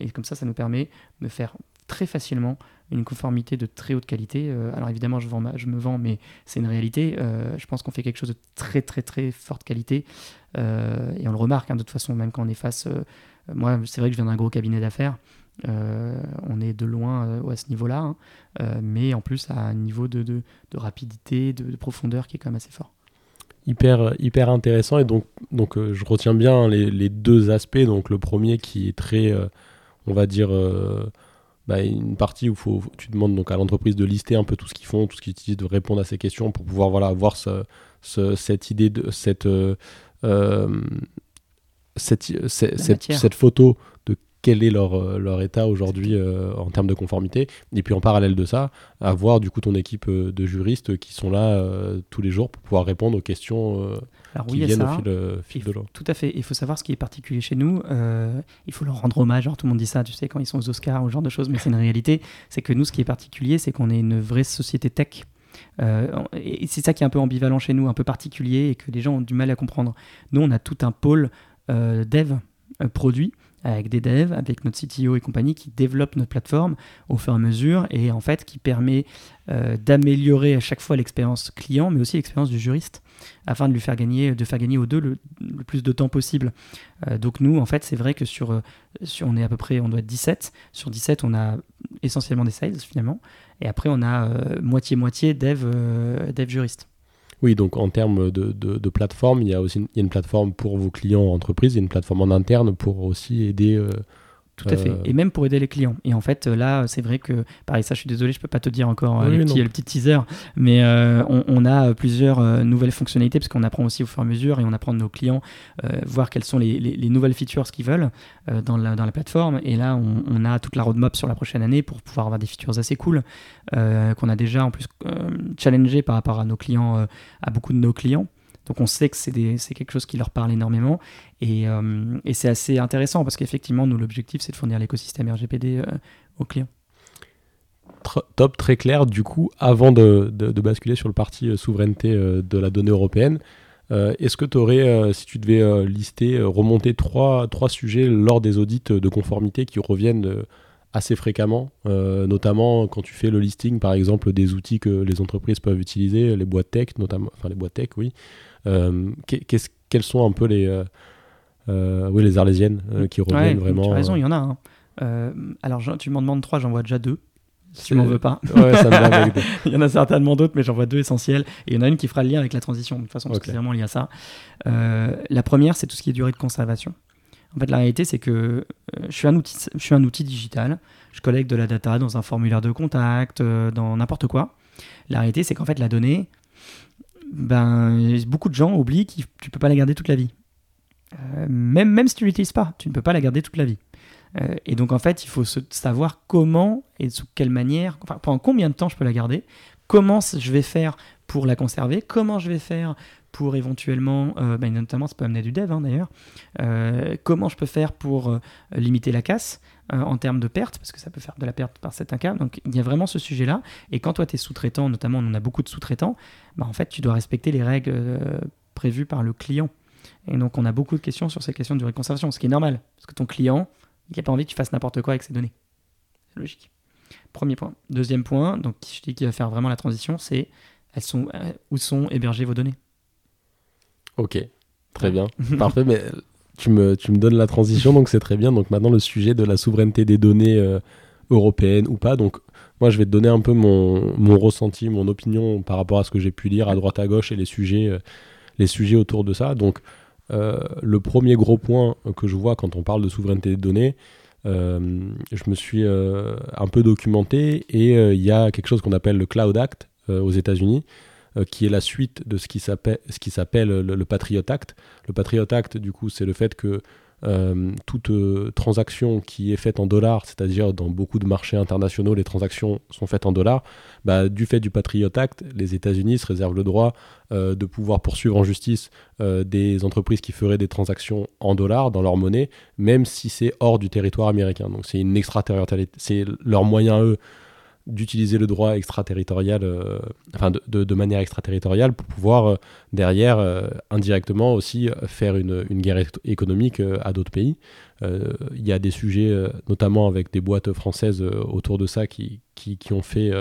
Et comme ça, ça nous permet de faire très facilement une conformité de très haute qualité. Euh, alors évidemment, je, me vends, mais c'est une réalité. je pense qu'on fait quelque chose de très très très forte qualité. et on le remarque hein, de toute façon, même quand on est face... moi, c'est vrai que je viens d'un gros cabinet d'affaires. Euh, on est de loin euh, à ce niveau-là, hein. euh, mais en plus à un niveau de, de, rapidité, de, profondeur qui est quand même assez fort. Hyper, hyper intéressant et donc, donc je retiens bien les, les, deux aspects. Donc le premier qui est très, on va dire, bah, une partie où faut, tu demandes donc à l'entreprise de lister un peu tout ce qu'ils font, tout ce qu'ils utilisent, de répondre à ces questions pour pouvoir voilà, avoir ce, cette idée, de cette, cette, cette, cette, photo de quel est leur, euh, leur état aujourd'hui euh, en termes de conformité. Et puis en parallèle de ça, avoir du coup ton équipe euh, de juristes qui sont là tous les jours pour pouvoir répondre aux questions qui viennent au fil, de l'eau. Tout à fait. Il faut savoir ce qui est particulier chez nous. il faut leur rendre hommage. Alors, tout le monde dit ça, tu sais, quand ils sont aux Oscars ou ce genre de choses, mais c'est une réalité. C'est que nous, ce qui est particulier, c'est qu'on est une vraie société tech. et c'est ça qui est un peu ambivalent chez nous, un peu particulier et que les gens ont du mal à comprendre. Nous, on a tout un pôle dev produit avec des devs, avec notre CTO et compagnie qui développent notre plateforme au fur et à mesure et en fait qui permet euh, d'améliorer à chaque fois l'expérience client mais aussi l'expérience du juriste afin de lui faire gagner, de faire gagner aux deux le, plus de temps possible. Euh, donc nous, en fait, c'est vrai que sur, euh, sur, on est à peu près, on doit être 17. Sur 17, on a essentiellement des sales finalement. Et après, on a moitié-moitié dev, dev juriste. Oui, donc en termes de, plateforme, il y a aussi une, une plateforme pour vos clients entreprises, il y a une plateforme en interne pour aussi aider euh, tout à fait. Euh, et même pour aider les clients. Et en fait, là, c'est vrai que, pareil, ça, je suis désolé, je peux pas te dire encore euh, le, petit, teaser, mais euh, on, a plusieurs nouvelles fonctionnalités parce qu'on apprend aussi au fur et à mesure et on apprend de nos clients voir quelles sont les, nouvelles features qu'ils veulent dans, la, dans la plateforme. Et là, on, a toute la roadmap sur la prochaine année pour pouvoir avoir des features assez cool qu'on a déjà en plus challengé par rapport à nos clients, à beaucoup de nos clients. Donc on sait que c'est quelque chose qui leur parle énormément euh, et, c'est assez intéressant parce qu'effectivement, nous, l'objectif, c'est de fournir l'écosystème RGPD euh, aux clients. Top, très clair. Du coup, avant de, basculer sur le parti euh, souveraineté de la donnée européenne, est-ce que tu aurais, si tu devais lister, remonter trois, trois sujets lors des audits de conformité qui reviennent assez fréquemment, notamment quand tu fais le listing, par exemple, des outils que les entreprises peuvent utiliser, les boîtes tech, notamment, enfin les boîtes tech, oui. quels sont un peu les, euh, oui, les arlésiennes euh, qui reviennent vraiment. Tu as raison, il y en a. Hein. Euh, alors, tu m'en demandes trois, j'en vois déjà deux. Si tu m'en veux pas. Ouais, ça il y en a certainement d'autres, mais j'en vois deux essentiels. Et il y en a une qui fera le lien avec la transition, de toute façon, parce que c'est vraiment lié à ça. la première, c'est tout ce qui est durée de conservation. En fait, la réalité, c'est que je, suis un outil, je suis un outil digital. Je collecte de la data dans un formulaire de contact, dans n'importe quoi. La réalité, c'est qu'en fait, la donnée, ben, beaucoup de gens oublient que tu ne peux pas la garder toute la vie. Euh, même, même si tu ne l'utilises pas, tu ne peux pas la garder toute la vie. Euh, et donc en fait, il faut savoir comment et sous quelle manière, enfin pendant combien de temps je peux la garder, comment je vais faire pour la conserver, comment je vais faire pour éventuellement, euh, bah, notamment ça peut amener du dev hein, d'ailleurs, comment je peux faire pour limiter la casse en termes de perte, parce que ça peut faire de la perte par certains cas. Donc il y a vraiment ce sujet-là. Et quand toi tu es sous-traitant, notamment on a beaucoup de sous-traitants, bah, en fait tu dois respecter les règles prévues par le client. Et donc, on a beaucoup de questions sur ces questions de durée de conservation, ce qui est normal, parce que ton client, il n'a pas envie que tu fasses n'importe quoi avec ses données. C'est logique. Premier point. Deuxième point, donc qu'il va faire vraiment la transition, c'est elles sont, euh, où sont hébergées vos données? Ok, très bien. Parfait, mais tu me, tu me donnes la transition, donc c'est très bien. Donc maintenant, le sujet de la souveraineté des données euh, européennes ou pas. Donc moi, je vais te donner un peu mon, mon ressenti, mon opinion par rapport à ce que j'ai pu lire à droite à gauche et les sujets, euh, les sujets autour de ça. Donc euh, le premier gros point que je vois quand on parle de souveraineté des données, euh, je me suis un peu documenté et il y a quelque chose qu'on appelle le Cloud Act aux États-Unis, qui est la suite de ce qui s'appelle le, Patriot Act. Le Patriot Act, du coup, c'est le fait que toute transaction qui est faite en dollars, c'est-à-dire dans beaucoup de marchés internationaux, les transactions sont faites en dollars, bah, du fait du Patriot Act, les États-Unis se réservent le droit de pouvoir poursuivre en justice des entreprises qui feraient des transactions en dollars dans leur monnaie, même si c'est hors du territoire américain. Donc c'est une extraterritorialité, c'est leur moyen eux d'utiliser le droit extraterritorial, euh, enfin de, de, manière extraterritoriale pour pouvoir euh, derrière euh, indirectement aussi faire une, une guerre économique à d'autres pays. Il y a des sujets, notamment avec des boîtes françaises autour de ça, qui, qui, qui ont fait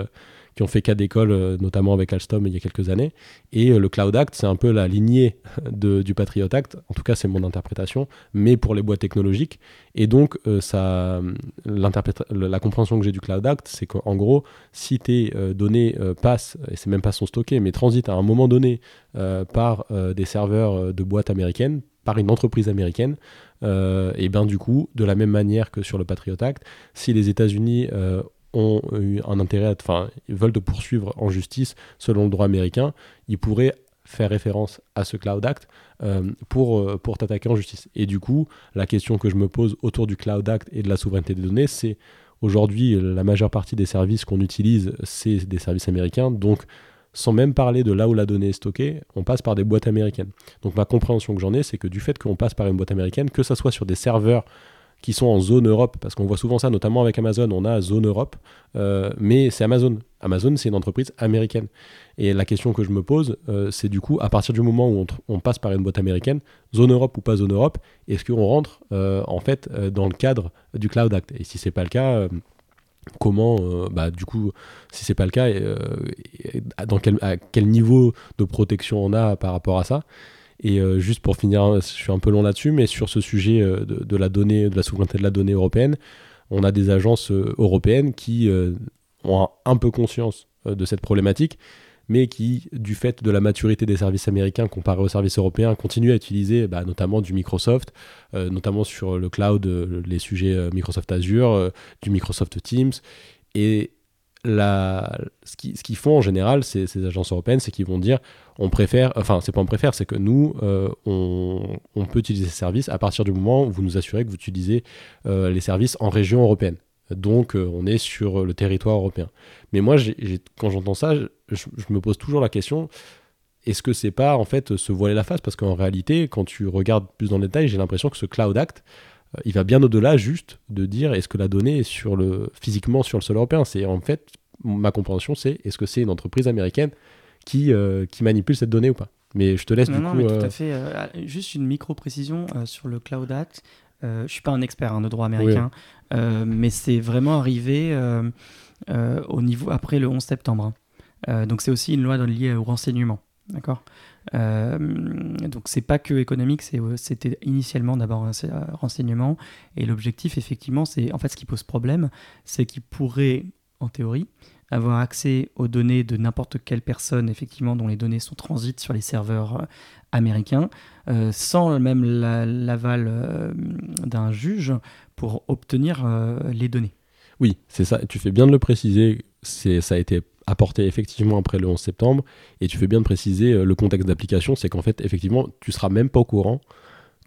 qui ont fait cas d'école, euh, notamment avec Alstom il y a quelques années. Et euh, le Cloud Act, c'est un peu la lignée du Patriot Act, en tout cas c'est mon interprétation, mais pour les boîtes technologiques. Et donc, euh, ça, la compréhension que j'ai du Cloud Act, c'est qu'en gros, si tes données passent, et c'est même pas sont stockées, mais transitent à un moment donné par des serveurs de boîtes américaines, par une entreprise américaine, et bien du coup, de la même manière que sur le Patriot Act, si les États-Unis ont eu un intérêt, enfin, veulent te poursuivre en justice selon le droit américain, ils pourraient faire référence à ce Cloud Act euh, pour, euh, pour t'attaquer en justice. Et du coup, la question que je me pose autour du Cloud Act et de la souveraineté des données, c'est aujourd'hui, la majeure partie des services qu'on utilise, c'est des services américains. Donc, sans même parler de là où la donnée est stockée, on passe par des boîtes américaines. Donc, ma compréhension que j'en ai, c'est que du fait qu'on passe par une boîte américaine, que ça soit sur des serveurs qui sont en zone Europe, parce qu'on voit souvent ça, notamment avec Amazon, on a zone Europe, euh, mais c'est Amazon. Amazon, c'est une entreprise américaine. Et la question que je me pose, euh, c'est du coup, à partir du moment où on, passe par une boîte américaine, zone Europe ou pas zone Europe, est-ce qu'on rentre euh, en fait dans le cadre du Cloud Act? Et si c'est pas le cas, comment, bah, du coup, si c'est pas le cas, à quel niveau de protection on a par rapport à ça? Et euh, juste pour finir, je suis un peu long là-dessus, mais sur ce sujet euh, de, la donnée, de la souveraineté de la donnée européenne, on a des agences euh, européennes qui ont un, peu conscience de cette problématique, mais qui, du fait de la maturité des services américains comparé aux services européens, continuent à utiliser bah, notamment du Microsoft, notamment sur le cloud, les sujets Microsoft Azure, du Microsoft Teams, et ce qu'ils font en général, ces, ces agences européennes, c'est qu'ils vont dire on préfère, enfin, c'est pas on préfère, c'est que nous, euh, on, peut utiliser ces services à partir du moment où vous nous assurez que vous utilisez euh, les services en région européenne. Donc, euh, on est sur le territoire européen. Mais moi, quand j'entends ça, je, je, me pose toujours la question est-ce que c'est pas en fait se voiler la face? Parce qu'en réalité, quand tu regardes plus dans le détail, j'ai l'impression que ce Cloud Act, il va bien au-delà juste de dire est-ce que la donnée est sur le, physiquement sur le sol européen? C'est en fait, ma compréhension, c'est est-ce que c'est une entreprise américaine qui, euh, qui manipule cette donnée ou pas? Mais je te laisse du non, coup. Mais tout à euh, fait. Euh, juste une micro précision sur le Cloud Act. je suis pas un expert hein, de droit américain, mais c'est vraiment arrivé au niveau après le 11 septembre. Hein. donc c'est aussi une loi liée au renseignement, d'accord? Donc c'est pas que économique, c'était initialement d'abord un renseignement et l'objectif effectivement c'est en fait ce qui pose problème, c'est qu'il pourrait en théorie avoir accès aux données de n'importe quelle personne, effectivement, dont les données sont transites sur les serveurs euh, américains, euh, sans même l'aval euh, d'un juge pour obtenir les données. Oui, c'est ça. Tu fais bien de le préciser. Ça a été apporté effectivement après le 11 septembre. Et tu fais bien de préciser le contexte d'application. C'est qu'en fait, effectivement, tu seras même pas au courant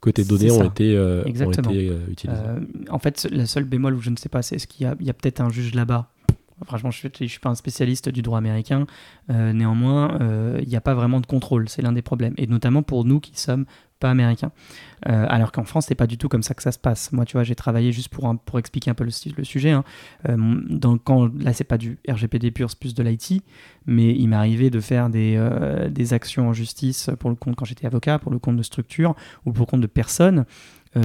que tes données ont été, ont été, utilisées. en fait, la seule bémol où je ne sais pas, c'est est-ce qu'il y a peut-être un juge là-bas? Franchement, je ne suis pas un spécialiste du droit américain. Euh, néanmoins, euh, il n'y a pas vraiment de contrôle. C'est l'un des problèmes. Et notamment pour nous qui sommes pas américains. Euh, alors qu'en France, c'est pas du tout comme ça que ça se passe. Moi, tu vois, j'ai travaillé juste pour, pour expliquer un peu le, sujet. Hein. dans, quand, là, c'est pas du RGPD pur, c'est plus de l'IT. Mais il m'est arrivé de faire des, des actions en justice pour le compte quand j'étais avocat, pour le compte de structures ou pour le compte de personnes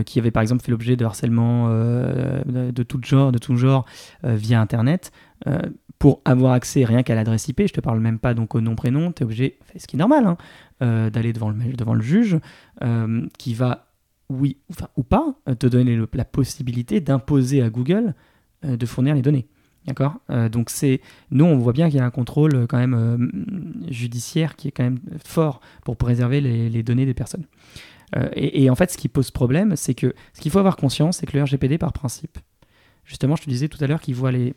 qui avaient par exemple fait l'objet de harcèlement de, tout genre, de tout genre via Internet, euh, pour avoir accès rien qu'à l'adresse IP, je te parle même pas donc au nom prénom, tu es obligé, ce qui est normal, hein, euh, d'aller devant le, devant le juge euh, qui va, oui enfin, ou pas, te donner la possibilité d'imposer à Google de fournir les données. D'accord? Donc c'est nous on voit bien qu'il y a un contrôle quand même judiciaire qui est quand même fort pour préserver les, données des personnes. Et, et, en fait ce qui pose problème, c'est que ce qu'il faut avoir conscience, c'est que le RGPD par principe, justement je te disais tout à l'heure qu'il voit les,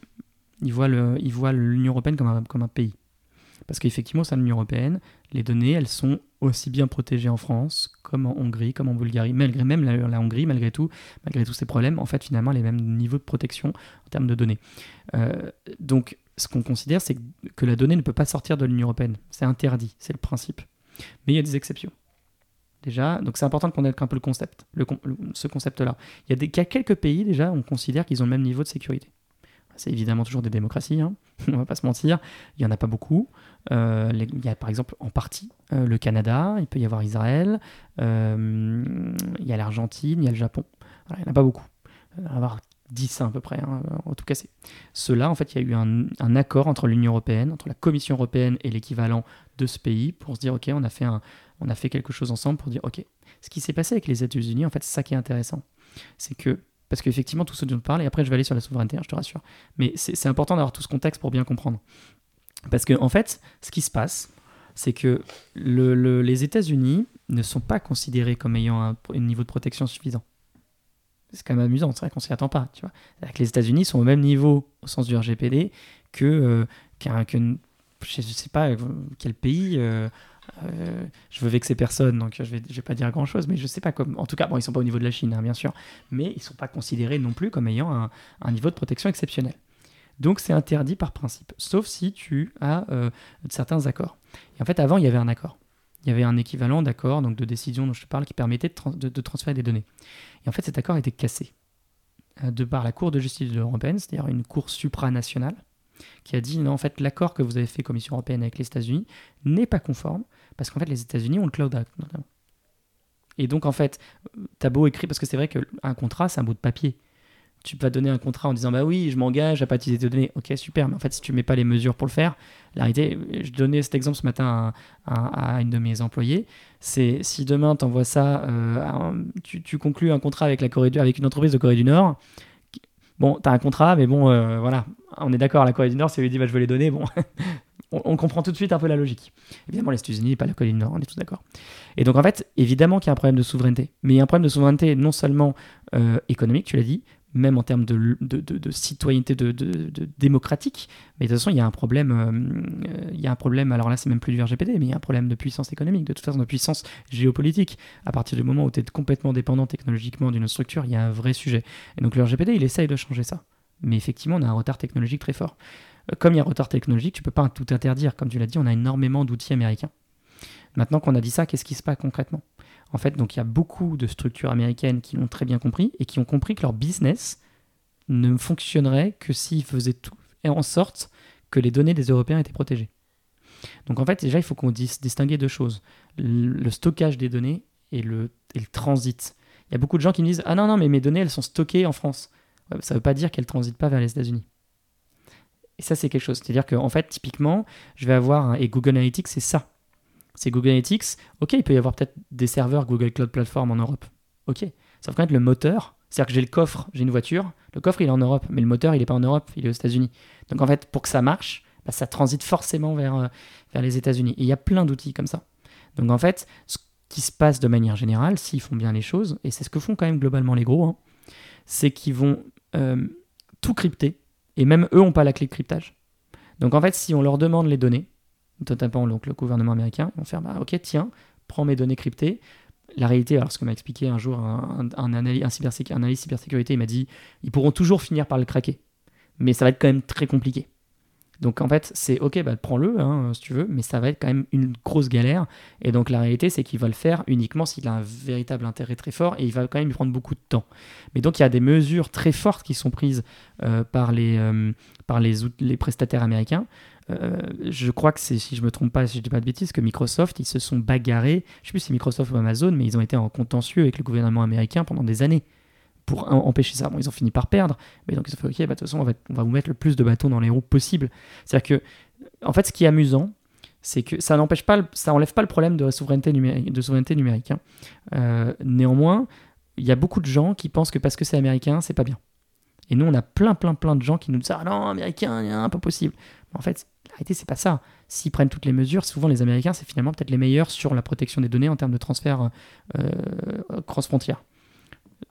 il voit l'Union européenne comme un, pays. Parce qu'effectivement, de l'Union européenne, les données, elles sont aussi bien protégées en France, comme en Hongrie, comme en Bulgarie, malgré même la, Hongrie, malgré tout, malgré tous ces problèmes, en fait, finalement, les mêmes niveaux de protection en termes de données. Euh, donc, ce qu'on considère, c'est que la donnée ne peut pas sortir de l'Union européenne. C'est interdit, c'est le principe. Mais il y a des exceptions. Déjà, donc c'est important de connaître un peu le concept, ce concept-là. Il y, a des, il y a quelques pays, déjà, on considère qu'ils ont le même niveau de sécurité. C'est évidemment toujours des démocraties, hein. on va pas se mentir. Il n'y en a pas beaucoup. Euh, il y a par exemple en partie euh, le Canada, il peut y avoir Israël, euh, il y a l'Argentine, il y a le Japon. il n'y en a pas beaucoup. Il y avoir 10 à peu près, hein, en tout cas. Ceux-là, en fait, il y a eu un, accord entre l'Union européenne, entre la Commission européenne et l'équivalent de ce pays pour se dire, OK, on a fait, on a fait quelque chose ensemble pour dire, OK, ce qui s'est passé avec les États-Unis, en fait, c'est ça qui est intéressant. C'est que parce qu'effectivement, tout ce dont on parle, et après je vais aller sur la souveraineté, hein, je te rassure. Mais c'est important d'avoir tout ce contexte pour bien comprendre. Parce qu'en en fait, ce qui se passe, c'est que les États-Unis ne sont pas considérés comme ayant un, niveau de protection suffisant. C'est quand même amusant, c'est vrai qu'on s'y attend pas. Tu vois. les États-Unis sont au même niveau au sens du RGPD que, euh, qu'un, je ne sais pas euh, quel pays. Euh, euh, je veux vexer personne, donc je vais, je vais pas dire grand chose, mais je sais pas comme. En tout cas, bon, ils sont pas au niveau de la Chine, hein, bien sûr, mais ils sont pas considérés non plus comme ayant un, niveau de protection exceptionnel. Donc c'est interdit par principe, sauf si tu as euh, certains accords. Et en fait, avant, il y avait un accord. Il y avait un équivalent d'accord, donc de décision dont je te parle, qui permettait de, transférer des données. Et en fait, cet accord a été cassé euh, de par la Cour de justice de européenne, c'est-à-dire une cour supranationale, qui a dit non, en fait, l'accord que vous avez fait Commission européenne avec les États-Unis n'est pas conforme parce qu'en fait, les États-Unis ont le Cloud Act, notamment. Et donc, en fait, t'as beau écrire, parce que c'est vrai qu'un contrat, c'est un bout de papier. Tu vas donner un contrat en disant, bah oui, je m'engage à pas utiliser tes données. Ok, super, mais en fait, si tu mets pas les mesures pour le faire, la réalité, je donnais cet exemple ce matin à, une de mes employés, c'est si demain tu envoies ça, euh, tu, conclus un contrat avec, la Corée avec une entreprise de Corée du Nord, bon, tu as un contrat, mais bon, euh, voilà, on est d'accord, la Corée du Nord, si elle lui dit, bah, je veux les donner, bon, on, comprend tout de suite un peu la logique. Évidemment, les États-Unis, pas la du Nord, on est tous d'accord. Et donc, en fait, évidemment qu'il y a un problème de souveraineté. Mais il y a un problème de souveraineté non seulement euh, économique, tu l'as dit, même en termes de, de, citoyenneté de, démocratique. Mais de toute façon, il y a un problème, euh, il y a un problème, alors là, c'est même plus du RGPD, mais il y a un problème de puissance économique, de toute façon, de puissance géopolitique. À partir du moment où tu es complètement dépendant technologiquement d'une structure, il y a un vrai sujet. Et donc, le RGPD, il essaye de changer ça. Mais effectivement, on a un retard technologique très fort. Comme il y a un retard technologique, tu peux pas tout interdire. Comme tu l'as dit, on a énormément d'outils américains. Maintenant qu'on a dit ça, qu'est-ce qui se passe concrètement? En fait, donc il y a beaucoup de structures américaines qui l'ont très bien compris et qui ont compris que leur business ne fonctionnerait que s'ils faisaient tout en sorte que les données des Européens étaient protégées. Donc en fait, déjà, il faut qu'on dise distinguer deux choses le stockage des données et le, et le transit. Il y a beaucoup de gens qui me disent Ah non, non, mais mes données, elles sont stockées en France. ça ne veut pas dire qu'elles ne transitent pas vers les États-Unis. Et ça, c'est quelque chose. C'est-à-dire qu'en fait, typiquement, je vais avoir, et Google Analytics, c'est ça. C'est Google Analytics. Ok, il peut y avoir peut-être des serveurs Google Cloud Platform en Europe. Ok. Sauf qu'en fait, le moteur, c'est-à-dire que j'ai le coffre, j'ai une voiture, le coffre, il est en Europe, mais le moteur, il n'est pas en Europe, il est aux États-Unis. Donc en fait, pour que ça marche, bah, ça transite forcément vers, euh, vers les États-Unis. Et il y a plein d'outils comme ça. Donc en fait, ce qui se passe de manière générale, s'ils font bien les choses, et c'est ce que font quand même globalement les gros, hein, c'est qu'ils vont euh, tout crypter et même eux n'ont pas la clé de cryptage. Donc en fait, si on leur demande les données, notamment donc, le gouvernement américain, ils vont faire bah, Ok, tiens, prends mes données cryptées. La réalité, alors ce que m'a expliqué un jour un, un, analyste, cybersécurité, il m'a dit ils pourront toujours finir par le craquer. Mais ça va être quand même très compliqué. Donc en fait, c'est ok, bah, prends-le hein, si tu veux, mais ça va être quand même une grosse galère. Et donc la réalité, c'est qu'il va le faire uniquement s'il a un véritable intérêt très fort et il va quand même lui prendre beaucoup de temps. Mais donc il y a des mesures très fortes qui sont prises euh, par, les, euh, par les, prestataires américains. Euh, je crois que c'est, si je me trompe pas, si je dis pas de bêtises, que Microsoft, ils se sont bagarrés, je sais plus si Microsoft ou Amazon, mais ils ont été en contentieux avec le gouvernement américain pendant des années pour empêcher ça. Bon, ils ont fini par perdre, mais donc ils ont fait, ok, bah, de toute façon, on va, on va vous mettre le plus de bâtons dans les roues possible. C'est-à-dire que, en fait, ce qui est amusant, c'est que ça n'empêche pas, ça enlève pas le problème de souveraineté numérique. De souveraineté numérique hein. euh, néanmoins, il y a beaucoup de gens qui pensent que parce que c'est américain, c'est pas bien. Et nous, on a plein, plein, plein de gens qui nous disent ah non, américain, pas possible. en fait, la réalité, c'est pas ça. S'ils prennent toutes les mesures, souvent les Américains, c'est finalement peut-être les meilleurs sur la protection des données en termes de transfert euh, cross-frontière.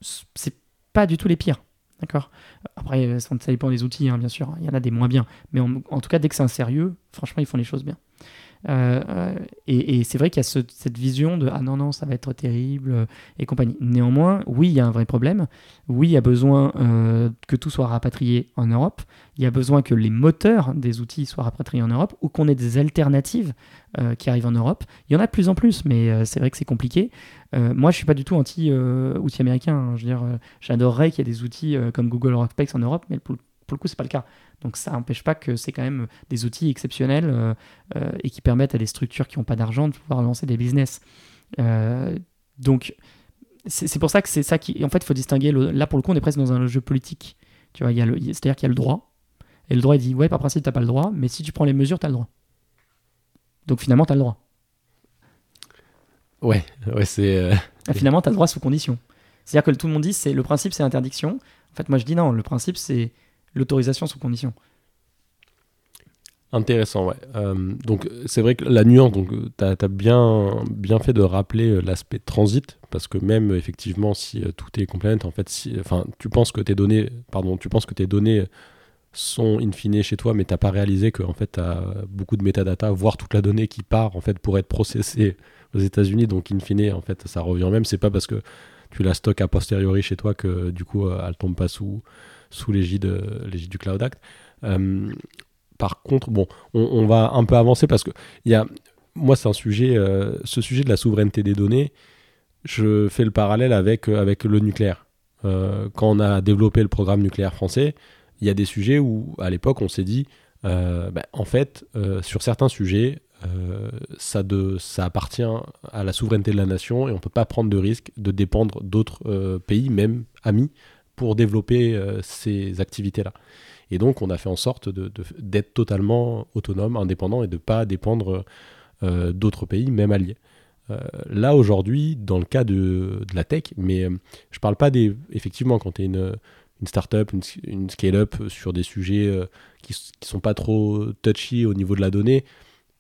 C'est pas du tout les pires. D'accord? Après, ça dépend des outils, hein, bien sûr. Il y en a des moins bien. Mais en, tout cas, dès que c'est un sérieux, franchement, ils font les choses bien. Et, c'est vrai qu'il y a cette vision de ah non non ça va être terrible et compagnie. Néanmoins, oui il y a un vrai problème. Oui il y a besoin que tout soit rapatrié en Europe. Il y a besoin que les moteurs des outils soient rapatriés en Europe ou qu'on ait des alternatives qui arrivent en Europe. Il y en a de plus en plus, mais c'est vrai que c'est compliqué. moi, je suis pas du tout anti-outils américains. Hein. Je veux dire, j'adorerais qu'il y ait des outils comme Google Workspace en Europe, mais pour, pour le coup, c'est pas le cas. Donc ça n'empêche pas que c'est quand même des outils exceptionnels euh, euh, et qui permettent à des structures qui n'ont pas d'argent de pouvoir lancer des business. Euh, donc c'est pour ça que c'est ça qui... En fait, il faut distinguer... là, pour le coup, on est presque dans un jeu politique. Tu vois, c'est-à-dire qu'il y a le droit. Et le droit, il dit, ouais, par principe, tu n'as pas le droit, mais si tu prends les mesures, tu as le droit. Donc finalement, tu as le droit. Ouais, ouais c'est... Finalement, tu as le droit sous condition. C'est-à-dire que tout le monde dit, c'est le principe, c'est interdiction. En fait, moi, je dis non, le principe, c'est l'autorisation sous condition. Intéressant, ouais. Euh, donc c'est vrai que la nuance, donc tu as, bien, bien fait de rappeler euh, l'aspect transit, parce que même effectivement si euh, tout est complet, en fait, si, enfin, tu penses que tes données, pardon, tu penses que tes données sont in fine chez toi, mais t'as pas réalisé que en fait tu as beaucoup de métadata, voire toute la donnée qui part en fait pour être processée aux États-Unis, donc in fine en fait ça revient même. C'est pas parce que tu la stockes a posteriori chez toi que du coup elle tombe pas sous sous l'égide du Cloud Act. Euh, par contre, bon, on, va un peu avancer parce que y a, moi, c'est un sujet, euh, ce sujet de la souveraineté des données, je fais le parallèle avec, euh, avec le nucléaire. quand on a développé le programme nucléaire français, il y a des sujets où, à l'époque, on s'est dit, bah, en fait, sur certains sujets, ça, de, ça appartient à la souveraineté de la nation et on ne peut pas prendre de risque de dépendre d'autres pays, même amis, pour développer euh, ces activités-là. Et donc, on a fait en sorte d'être totalement autonome, indépendant et de ne pas dépendre euh, d'autres pays, même alliés. Euh, là, aujourd'hui, dans le cas de, la tech, mais je ne parle pas des. Effectivement, quand tu es une, une startup, une, scale-up sur des sujets qui ne sont pas trop touchy au niveau de la donnée,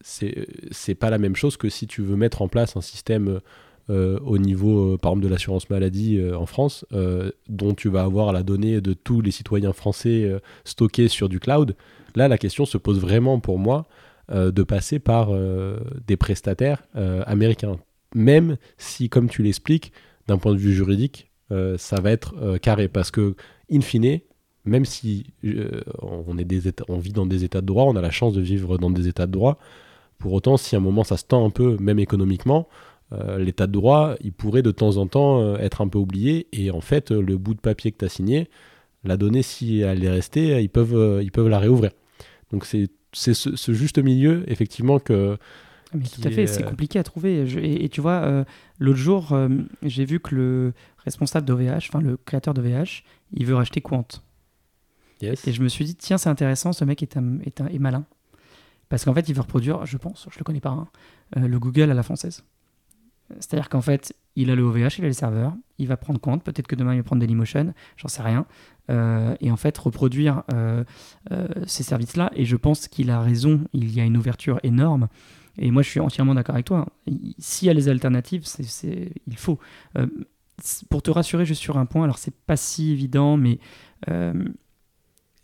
c'est pas la même chose que si tu veux mettre en place un système euh, au niveau, euh, par exemple, de l'assurance maladie euh, en France, dont tu vas avoir la donnée de tous les citoyens français stockés sur du cloud. Là, la question se pose vraiment pour moi de passer par des prestataires américains. Même si, comme tu l'expliques, d'un point de vue juridique, ça va être carré. Parce que, in fine, même si on, on vit dans des états de droit, on a la chance de vivre dans des états de droit, pour autant, si à un moment ça se tend un peu, même économiquement, euh, l'état de droit, il pourrait de temps en temps euh, être un peu oublié. Et en fait, euh, le bout de papier que tu as signé, la donnée, si elle est restée, ils peuvent, ils peuvent la réouvrir. Donc c'est ce, juste milieu, effectivement, que... Ah, mais tout à fait, c'est compliqué à trouver. et, tu vois, l'autre jour, j'ai vu que le responsable d'OVH, enfin le créateur d'OVH, il veut racheter Quant. Yes. Et je me suis dit, tiens, c'est intéressant, ce mec est, est, est malin. Parce qu'en fait, il veut reproduire, je pense, je le connais pas, hein, le Google à la française. C'est-à-dire qu'en fait, il a le OVH, il a les serveurs, il va prendre compte, peut-être que demain il va prendre Dailymotion, j'en sais rien, euh, et en fait reproduire euh, euh, ces services-là. Et je pense qu'il a raison, il y a une ouverture énorme. Et moi, je suis entièrement d'accord avec toi. S'il y a les alternatives, il faut. pour te rassurer juste sur un point, alors c'est pas si évident, mais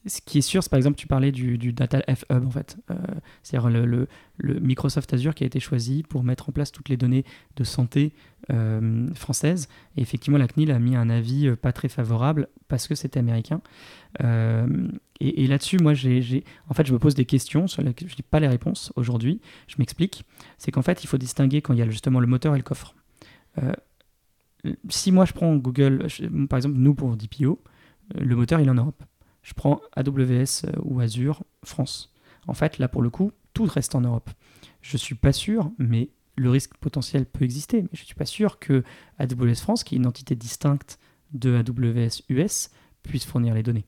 ce qui est sûr, c'est par exemple, tu parlais du, Data F Hub, en fait. Euh, c'est-à-dire le, Microsoft Azure qui a été choisi pour mettre en place toutes les données de santé euh, françaises. Et effectivement, la CNIL a mis un avis euh, pas très favorable parce que c'était américain. et, là-dessus, moi, en fait, je me pose des questions sur lesquelles je n'ai pas les réponses aujourd'hui. Je m'explique. C'est qu'en fait, il faut distinguer quand il y a justement le moteur et le coffre. si moi, je prends Google, par exemple, nous pour DPO, le moteur, il est en Europe je prends AWS euh, ou Azure France. En fait, là pour le coup, tout reste en Europe. Je suis pas sûr, mais le risque potentiel peut exister, mais je suis pas sûr que AWS France, qui est une entité distincte de AWS US, puisse fournir les données.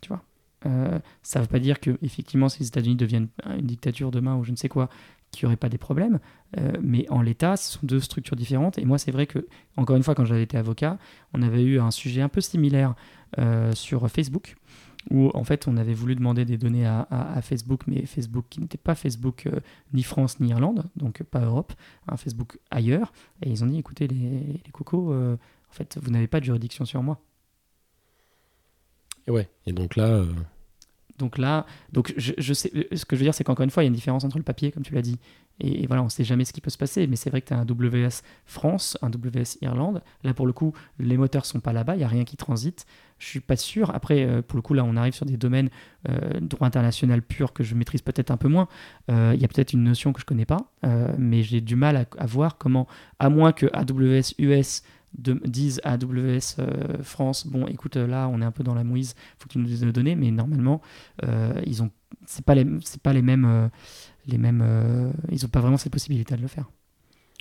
Tu vois? Euh, ça ne veut pas dire que effectivement si les États-Unis deviennent une dictature demain ou je ne sais quoi, qu'il n'y aurait pas des problèmes. Euh, mais en l'état, ce sont deux structures différentes. Et moi, c'est vrai que, encore une fois, quand j'avais été avocat, on avait eu un sujet un peu similaire sur Facebook où en fait on avait voulu demander des données à, Facebook, mais Facebook qui n'était pas Facebook euh, ni France ni Irlande, donc pas Europe, un Facebook ailleurs, et ils ont dit écoutez les, les cocos, euh, en fait vous n'avez pas de juridiction sur moi. Et ouais, et donc là... Euh, Donc là, donc je, sais, ce que je veux dire, c'est qu'encore une fois, il y a une différence entre le papier, comme tu l'as dit, et, voilà, on ne sait jamais ce qui peut se passer. Mais c'est vrai que tu as un WS France, un WS Irlande. Là, pour le coup, les moteurs sont pas là-bas, il n'y a rien qui transite. Je suis pas sûr. Après, euh, pour le coup, là, on arrive sur des domaines euh, droit international pur que je maîtrise peut-être un peu moins. Euh, il y a peut-être une notion que je connais pas, mais j'ai du mal à, voir comment, à moins que AWS US disent à AWS France, bon, écoute, là, on est un peu dans la mouise, faut que tu nous les données, mais normalement, ils ont, c'est pas les, c'est pas les mêmes, les mêmes, ils ont pas vraiment cette possibilité de le faire.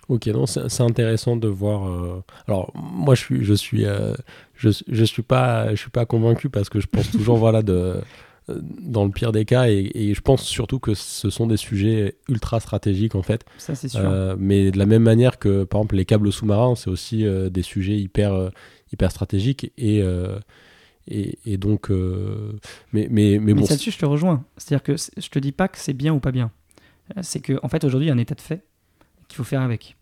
Ok, non, c'est intéressant de voir. Euh, alors, moi, je suis, je suis, euh, je, je, suis pas, je suis pas convaincu parce que je pense toujours, voilà, de, euh, dans le pire des cas, et, je pense surtout que ce sont des sujets ultra stratégiques en fait. Ça, c'est sûr. mais de la même manière que, par exemple, les câbles sous-marins, c'est aussi des sujets hyper, hyper stratégiques et et, et, donc, mais, mais, mais, bon. là-dessus, je te rejoins. C'est-à-dire que je te dis pas que c'est bien ou pas bien. C'est que, en fait, aujourd'hui, il y a un état de fait qu'il faut faire avec.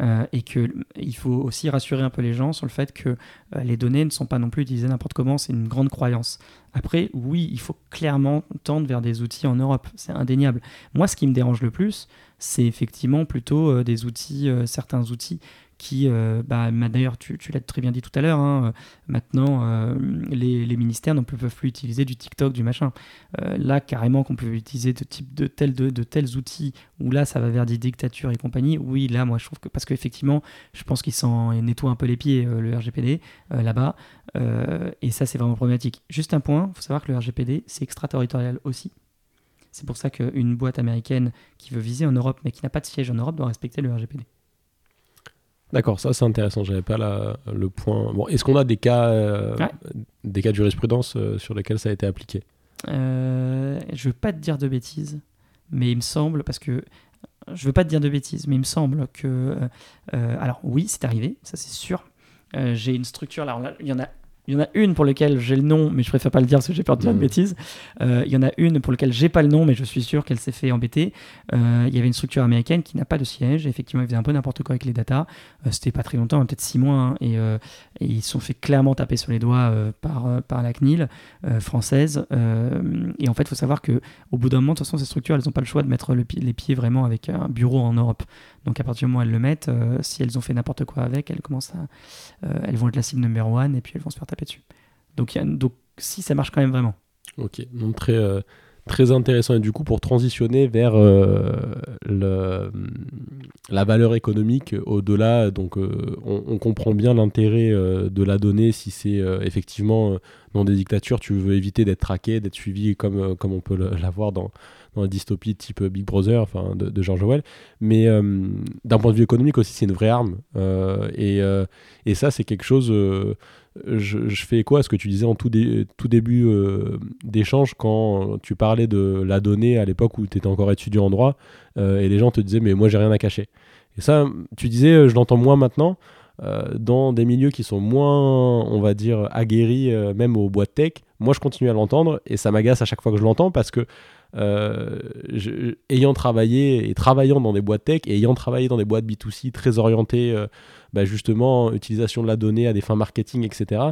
Euh, et qu'il faut aussi rassurer un peu les gens sur le fait que euh, les données ne sont pas non plus utilisées n'importe comment, c'est une grande croyance. Après, oui, il faut clairement tendre vers des outils en Europe, c'est indéniable. Moi, ce qui me dérange le plus, c'est effectivement plutôt euh, des outils, certains outils qui, euh, bah, d'ailleurs, tu, l'as très bien dit tout à l'heure, hein, euh, maintenant, euh, les, ministères ne peuvent plus utiliser du TikTok, du machin. là, carrément, qu'on peut utiliser de, type de, tels, de, de, tels outils, où là, ça va vers des dictatures et compagnie, oui, là, moi, je trouve que, parce qu'effectivement, je pense qu'ils s'en nettoient un peu les pieds, le RGPD, là-bas, et ça, c'est vraiment problématique. Juste un point, il faut savoir que le RGPD, c'est extraterritorial aussi. C'est pour ça qu'une boîte américaine qui veut viser en Europe, mais qui n'a pas de siège en Europe, doit respecter le RGPD. D'accord, ça c'est intéressant. J'avais pas le point. Bon, est-ce qu'on a des cas, euh, des cas de jurisprudence euh, sur lesquels ça a été appliqué? Euh, Je veux pas te dire de bêtises, mais il me semble parce que je veux pas te dire de bêtises, mais il me semble que alors oui, c'est arrivé, ça c'est sûr. J'ai une structure là, il y en a il y en a une pour laquelle j'ai le nom, mais je préfère pas le dire parce que j'ai peur de dire une mmh. bêtise. Euh, il y en a une pour laquelle j'ai pas le nom, mais je suis sûr qu'elle s'est fait embêter. Euh, il y avait une structure américaine qui n'a pas de siège. effectivement, ils faisaient un peu n'importe quoi avec les datas. Euh, c'était pas très longtemps, peut-être six mois. Hein, et, ils se sont fait clairement taper sur les doigts par, par la CNIL française. et en fait, il faut savoir qu'au bout d'un moment, de toute façon, ces structures, elles n'ont pas le choix de mettre les pieds vraiment avec un bureau en Europe. Donc à partir du moment où elles le mettent, si elles ont fait n'importe quoi avec, elles commencent à, elles vont être la cible number one et puis elles vont se faire taper dessus. Donc, si ça marche quand même vraiment. Ok, euh, très intéressant. Et du coup, pour transitionner vers euh, le, la valeur économique au-delà, donc euh, on, comprend bien l'intérêt de la donnée si c'est effectivement dans des dictatures, tu veux éviter d'être traqué, d'être suivi comme, comme on peut l'avoir dans, dans la dystopie type Big Brother enfin, de, George Orwell. Mais d'un point de vue économique aussi, c'est une vraie arme. et, et, ça, c'est quelque chose je, fais écho à ce que tu disais en tout, début euh, d'échange quand tu parlais de la donnée à l'époque où tu étais encore étudiant en droit euh, et les gens te disaient mais moi j'ai rien à cacher. Et ça, tu disais, euh, je l'entends moins maintenant dans des milieux qui sont moins, on va dire, aguerris, même aux boîtes tech. Moi, je continue à l'entendre et ça m'agace à chaque fois que je l'entends parce que ayant travaillé et travaillant dans des boîtes tech et ayant travaillé dans des boîtes B2C très orientées bah, justement, utilisation de la donnée à des fins marketing, etc.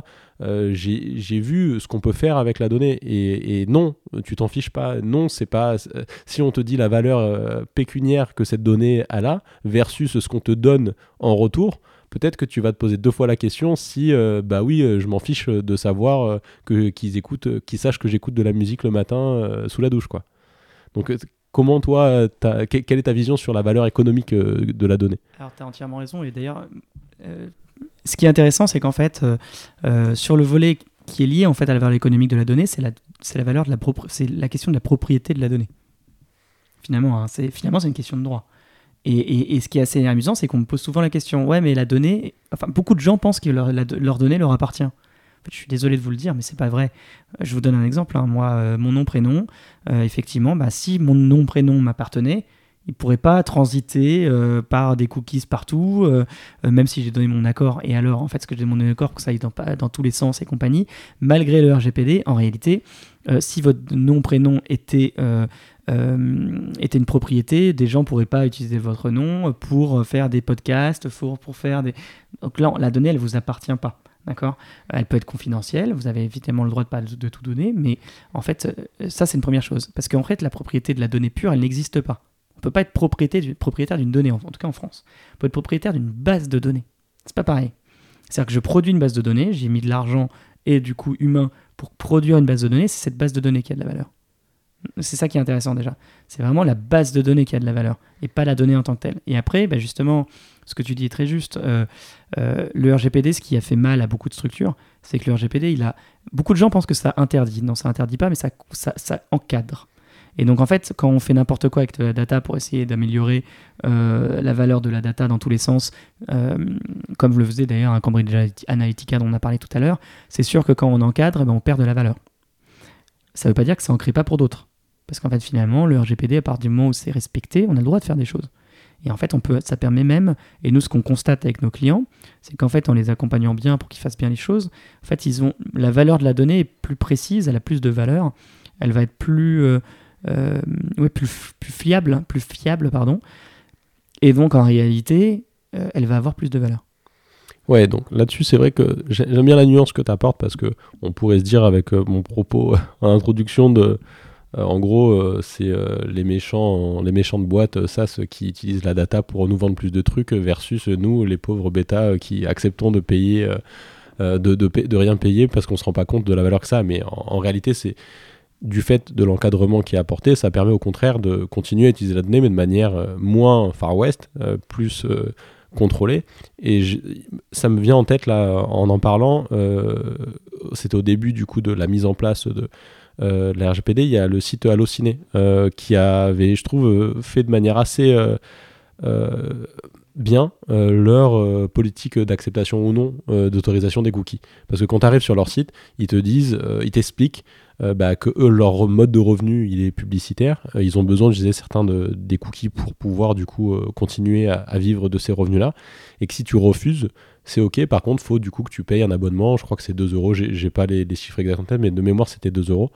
Euh, j'ai vu ce qu'on peut faire avec la donnée. Et, non, tu t'en fiches pas. Non, c'est pas. Euh, si on te dit la valeur euh, pécuniaire que cette donnée a là, versus ce qu'on te donne en retour, peut-être que tu vas te poser deux fois la question si, bah oui, je m'en fiche de savoir que qu'ils écoutent, qu'ils sachent que j'écoute de la musique le matin sous la douche, quoi. Donc Comment toi, quelle est ta vision sur la valeur économique euh, de la donnée? Alors tu as entièrement raison et d'ailleurs, euh, ce qui est intéressant, c'est qu'en fait, euh, sur le volet qui est lié en fait à la valeur économique de la donnée, c'est la, la valeur de la c'est la question de la propriété de la donnée. Finalement, hein, c'est finalement c'est une question de droit. Et, ce qui est assez amusant, c'est qu'on me pose souvent la question, ouais, mais la donnée, enfin beaucoup de gens pensent que leur, leur donnée leur appartient je suis désolé de vous le dire, mais c'est pas vrai. Je vous donne un exemple. Hein. Moi, euh, mon nom, prénom, euh, effectivement, bah, si mon nom, prénom m'appartenait, il ne pourrait pas transiter euh, par des cookies partout, même si j'ai donné mon accord. Et alors, en fait, ce que j'ai donné mon accord, que ça aille dans, tous les sens et compagnie, malgré le RGPD, en réalité, si votre nom, prénom était, était une propriété, des gens ne pourraient pas utiliser votre nom pour faire des podcasts, pour, pour faire des... Donc là, la donnée, elle ne vous appartient pas. D'accord? Elle peut être confidentielle, vous avez évidemment le droit de pas de tout donner, mais en fait, euh, ça c'est une première chose. Parce qu'en fait, la propriété de la donnée pure, elle n'existe pas. On ne peut pas être propriétaire d'une donnée, en tout cas en France. On peut être propriétaire d'une base de données. C'est pas pareil. C'est-à-dire que je produis une base de données, j'ai mis de l'argent et du coup humain pour produire une base de données, c'est cette base de données qui a de la valeur. C'est ça qui est intéressant déjà. C'est vraiment la base de données qui a de la valeur et pas la donnée en tant que telle. Et après, bah, justement, ce que tu dis est très juste. Euh, euh, le RGPD, ce qui a fait mal à beaucoup de structures, c'est que le RGPD, il a. Beaucoup de gens pensent que ça interdit. Non, ça interdit pas, mais ça, encadre. Et donc, en fait, quand on fait n'importe quoi avec la data pour essayer d'améliorer euh, la valeur de la data dans tous les sens, comme le faisait d'ailleurs un Cambridge Analytica dont on a parlé tout à l'heure, c'est sûr que quand on encadre, eh ben, on perd de la valeur. Ça ne veut pas dire que ça n'en crée pas pour d'autres. Parce qu'en fait, finalement, le RGPD, à partir du moment où c'est respecté, on a le droit de faire des choses. Et en fait, on peut, ça permet même, et nous, ce qu'on constate avec nos clients, c'est qu'en fait, en les accompagnant bien pour qu'ils fassent bien les choses, en fait, ils ont la valeur de la donnée est plus précise, elle a plus de valeur, elle va être plus, euh, euh, fiable, plus fiable, pardon. Et donc, en réalité, euh, elle va avoir plus de valeur. Ouais, donc là-dessus, c'est vrai que j'aime bien la nuance que tu apportes parce que on pourrait se dire avec mon propos en introduction de euh, en gros, euh, c'est euh, les méchants, les méchants de boîte SaaS qui utilisent la data pour nous vendre plus de trucs versus nous, les pauvres bêta qui acceptons de payer, de, de, rien payer parce qu'on se rend pas compte de la valeur que ça. Mais en, réalité, c'est du fait de l'encadrement qui est apporté, ça permet au contraire de continuer à utiliser la donnée, mais de manière moins Far West, plus contrôlée. Et ça me vient en tête là, en en parlant, c'était au début du coup de la mise en place de euh, la RGPD, il y a le site Allociné euh, qui avait, je trouve, euh, fait de manière assez bien leur politique d'acceptation ou non d'autorisation des cookies. Parce que quand tu arrives sur leur site, ils te disent, ils t'expliquent bah, que leur mode de revenu il est publicitaire. ils ont besoin d'utiliser certains de, des cookies pour pouvoir du coup continuer à, à, vivre de ces revenus-là. Et que si tu refuses, c'est ok. Par contre, faut du coup que tu payes un abonnement. Je crois que c'est 2 euros. J'ai pas les, chiffres exacts en tête, mais de mémoire, c'était 2 euros.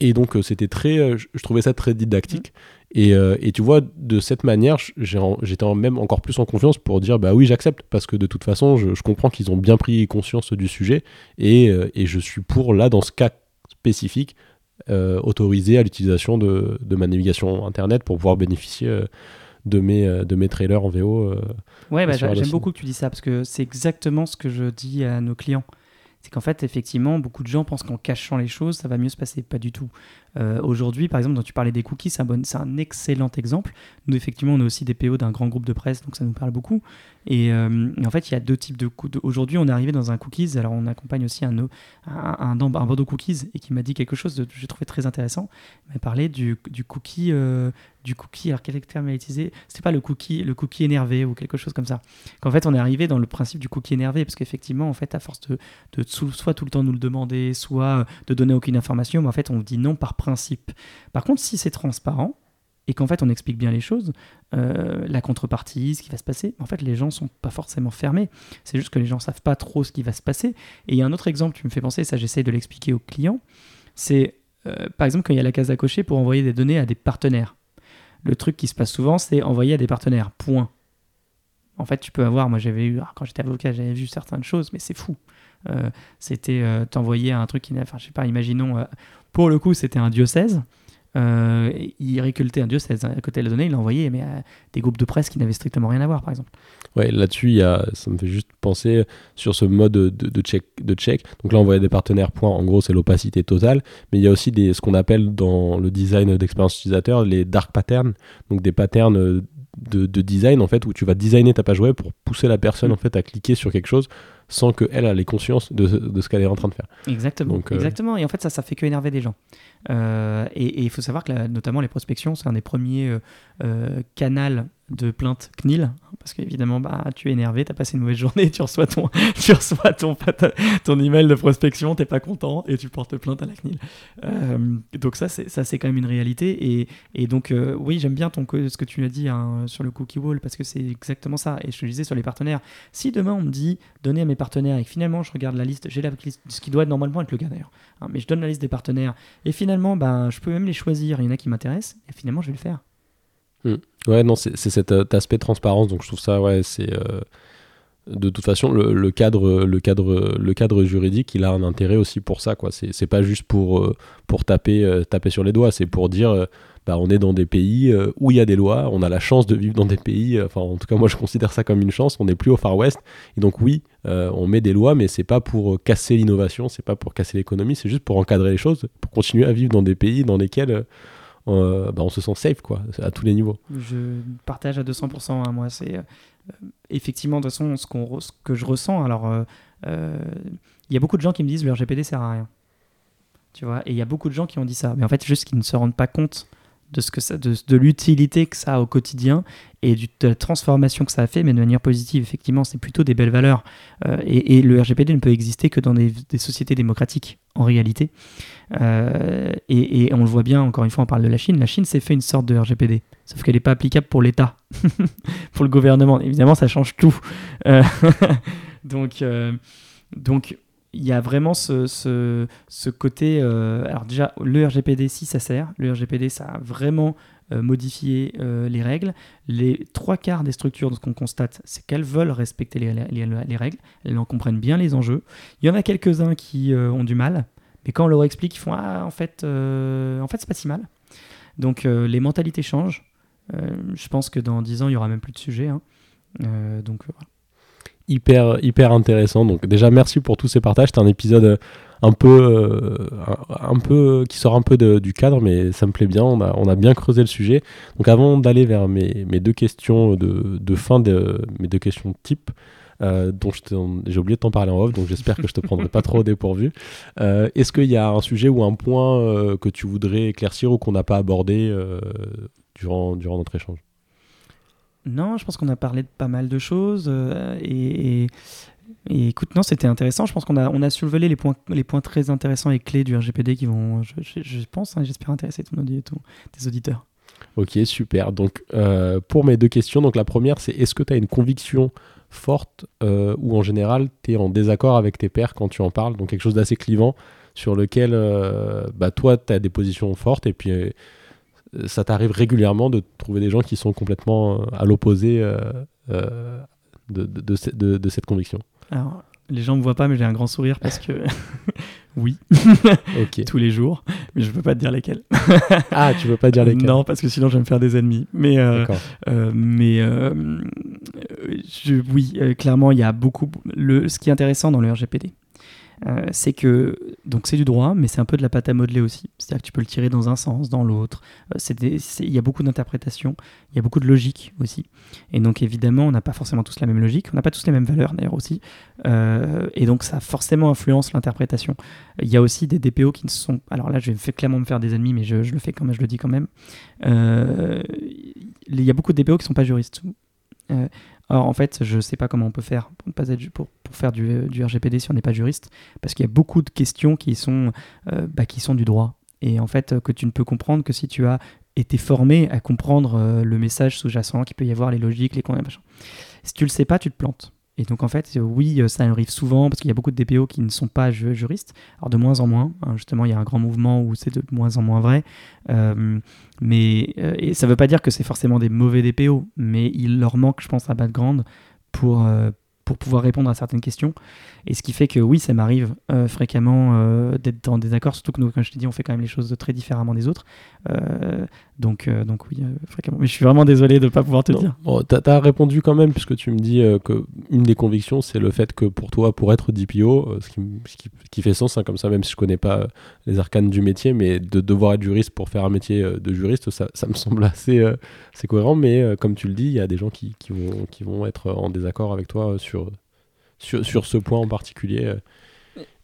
Et donc, euh, c'était très. Euh, je trouvais ça très didactique. Mmh. Euh, et, tu vois, de cette manière, j'étais même encore plus en confiance pour dire bah oui, j'accepte. Parce que de toute façon, je, comprends qu'ils ont bien pris conscience du sujet. Et, je suis pour, là, dans ce cas spécifique, autorisé à l'utilisation de, de, ma navigation internet pour pouvoir bénéficier de mes, euh, de mes trailers en VO. Euh, ouais, bah, j'aime beaucoup que tu dis ça parce que c'est exactement ce que je dis à nos clients c'est qu'en fait, effectivement, beaucoup de gens pensent qu'en cachant les choses, ça va mieux se passer. Pas du tout. Euh, aujourd'hui, par exemple, quand tu parlais des cookies, c'est un, excellent exemple. Nous, effectivement, on a aussi des PO d'un grand groupe de presse, donc ça nous parle beaucoup. Et, euh, en fait, il y a deux types de cookies. Aujourd'hui, on est arrivé dans un cookies. Alors, on accompagne aussi un, un, un, un Bordeaux Cookies et qui m'a dit quelque chose que j'ai trouvé très intéressant. Il m'a parlé du, cookie. Euh, du cookie, alors quel terme a utilisé C'était pas le cookie, le cookie énervé ou quelque chose comme ça. Qu'en fait, on est arrivé dans le principe du cookie énervé parce qu'effectivement, en fait, à force de, de, soit tout le temps nous le demander, soit de donner aucune information, mais en fait, on dit non par Par contre, si c'est transparent, et qu'en fait on explique bien les choses, euh, la contrepartie, ce qui va se passer, en fait les gens sont pas forcément fermés, c'est juste que les gens savent pas trop ce qui va se passer. Et il y a un autre exemple qui me fait penser, ça j'essaie de l'expliquer aux clients, c'est euh, par exemple quand il y a la case à cocher pour envoyer des données à des partenaires. Le truc qui se passe souvent, c'est envoyer à des partenaires, point. En fait, tu peux avoir, moi j'avais eu, quand j'étais avocat, j'avais vu certaines choses, mais c'est fou. Euh, c'était t'envoyer un truc qui enfin je sais pas, imaginons, pour le coup c'était un diocèse, euh, il récoltait un diocèse. À côté de la donnée, il envoyait mais, à des groupes de presse qui n'avaient strictement rien à voir, par exemple. Ouais, là-dessus, ça me fait juste penser sur ce mode de, de, check, de check. Donc là, on voyait des partenaires points. En gros, c'est l'opacité totale. Mais il y a aussi des, ce qu'on appelle dans le design d'expérience utilisateur les dark patterns. Donc des patterns de, design en fait où tu vas designer ta page web pour pousser la personne mm. en fait à cliquer sur quelque chose sans qu'elle ait conscience de, de ce qu'elle est en train de faire. Exactement. Donc, euh, Exactement. Et en fait, ça, ça fait que énerver des gens. Euh, et il faut savoir que notamment les prospections, c'est un des premiers euh, canaux de plainte CNIL, parce qu'évidemment, bah, tu es énervé, tu as passé une mauvaise journée, tu reçois ton, tu reçois ton, ton email de prospection, t'es pas content et tu portes plainte à la CNIL. Euh, donc ça, c'est, ça, c'est quand même une réalité. Et, et donc, euh, oui, j'aime bien ton, ce que tu as dit hein, sur le cookie wall, parce que c'est exactement ça. Et je te disais sur les partenaires, si demain on me dit, donnez à mes partenaires, et que finalement je regarde la liste, j'ai la liste, ce qui doit être normalement être le cas d'ailleurs, hein, mais je donne la liste des partenaires, et finalement, bah, je peux même les choisir, il y en a qui m'intéressent, et finalement je vais le faire. Hmm. Ouais, non, c'est cet euh, aspect transparence, donc je trouve ça, ouais, c'est. Euh, de toute façon, le, cadre, le, cadre, le cadre juridique, il a un intérêt aussi pour ça. quoi. C'est pas juste pour, euh, pour taper, taper sur les doigts, c'est pour dire bah, on est dans des pays où il y a des lois, on a la chance de vivre dans des pays, enfin en tout cas moi je considère ça comme une chance, on n'est plus au Far West. Et donc oui, on met des lois, mais c'est pas pour casser l'innovation, c'est pas pour casser l'économie, c'est juste pour encadrer les choses, pour continuer à vivre dans des pays dans lesquels bah, on se sent safe quoi, à tous les niveaux. Je partage à 200%, hein, moi c'est euh, effectivement, de toute façon, ce, que je ressens, alors, il euh, euh, y a beaucoup de gens qui me disent le RGPD sert à rien. Tu vois, et il y a beaucoup de gens qui ont dit ça. Mais en fait, juste qu'ils ne se rendent pas compte de, ce que ça, de, de l'utilité que ça a au quotidien et de la transformation que ça a fait, mais de manière positive. Effectivement, c'est plutôt des belles valeurs. et, et, le RGPD ne peut exister que dans des, sociétés démocratiques, en réalité. Euh, et, et, on le voit bien, encore une fois, on parle de la Chine. La Chine s'est fait une sorte de RGPD, sauf qu'elle n'est pas applicable pour l'État, pour le gouvernement. Évidemment, ça change tout. Euh, donc, euh, donc, il y a vraiment ce, côté. alors, déjà, le RGPD, si ça sert, le RGPD, ça a vraiment modifié les règles. Les trois quarts des structures, ce qu'on constate, c'est qu'elles veulent respecter les, les, les, règles, elles en comprennent bien les enjeux. Il y en a quelques-uns qui ont du mal. Mais quand on leur explique, ils font Ah, en fait, euh, en fait c'est pas si mal. Donc euh, les mentalités changent. Euh, je pense que dans 10 ans, il y aura même plus de sujet. Hein. donc voilà. Hyper, intéressant. Donc déjà, merci pour tous ces partages. C'est un épisode un peu, un, peu qui sort un peu du cadre, mais ça me plaît bien. On a, on a bien creusé le sujet. Donc avant d'aller vers mes, mes, deux questions de, de fin, de, mes deux questions type, euh, dont j'ai oublié de t'en parler en off, donc j'espère que je te prendrai pas trop au dépourvu. Euh, est-ce qu'il y a un sujet ou un point euh, que tu voudrais éclaircir ou qu'on n'a pas abordé durant, durant notre échange? Non, je pense qu'on a parlé de pas mal de choses et, écoute, non, c'était intéressant. Je pense qu'on a, on a soulevé les points, les points très intéressants et clés du RGPD qui vont, je, pense, hein, j'espère intéresser ton, ton, tes auditeurs. Ok, super. Donc, pour mes deux questions, donc la première, c'est est-ce que tu as une conviction forte euh, ou en général tu es en désaccord avec tes pairs quand tu en parles, donc quelque chose d'assez clivant sur lequel euh, bah, toi tu as des positions fortes et puis euh, ça t'arrive régulièrement de trouver des gens qui sont complètement à l'opposé de, de, de, cette conviction. Alors, les gens ne me voient pas, mais j'ai un grand sourire parce que oui, tous les jours, mais je ne peux pas te dire lesquels. ah, tu veux pas dire lesquels? Non, parce que sinon je vais me faire des ennemis. Mais, euh, euh, mais euh, je, oui, clairement, il y a beaucoup. Le, ce qui est intéressant dans le RGPD, euh, c'est que donc c'est du droit, mais c'est un peu de la pâte à modeler aussi. C'est-à-dire que tu peux le tirer dans un sens, dans l'autre. Euh, il y a beaucoup d'interprétations, il y a beaucoup de logique aussi. Et donc évidemment, on n'a pas forcément tous la même logique, on n'a pas tous les mêmes valeurs d'ailleurs aussi. Euh, et donc ça forcément influence l'interprétation. Il y a aussi des DPO qui ne sont. Alors là, je vais clairement me faire des ennemis, mais je, le fais quand même, je le dis quand même. il y a beaucoup de DPO qui ne sont pas juristes. Alors en fait, je ne sais pas comment on peut faire pour, ne pas être, pour, pour faire du, du, RGPD si on n'est pas juriste, parce qu'il y a beaucoup de questions qui sont, euh, bah, qui sont du droit. Et en fait, que tu ne peux comprendre que si tu as été formé à comprendre euh, le message sous-jacent, qu'il peut y avoir les logiques, les. Si tu le sais pas, tu te plantes. Et donc en fait, euh, oui, euh, ça arrive souvent parce qu'il y a beaucoup de DPO qui ne sont pas juristes. Alors de moins en moins, hein, justement, il y a un grand mouvement où c'est de moins en moins vrai. Euh, mais et ça ne veut pas dire que c'est forcément des mauvais DPO, mais il leur manque, je pense, un background pour, pour pouvoir répondre à certaines questions. Et ce qui fait que oui, ça m'arrive euh, fréquemment euh, d'être en désaccord, surtout que nous, comme je t'ai dit, on fait quand même les choses très différemment des autres. Euh, donc, donc oui, fréquemment. Mais je suis vraiment désolé de ne pas pouvoir te dire. Bon, tu as, répondu quand même, puisque tu me dis que une des convictions, c'est le fait que pour toi, pour être DPO, ce qui, qui, fait sens, hein, comme ça, même si je connais pas les arcanes du métier, mais de devoir être juriste pour faire un métier de juriste, ça, ça me semble assez, c'est cohérent. Mais comme tu le dis, il y a des gens qui, qui, vont, qui vont être en désaccord avec toi sur sur, ce point en particulier euh.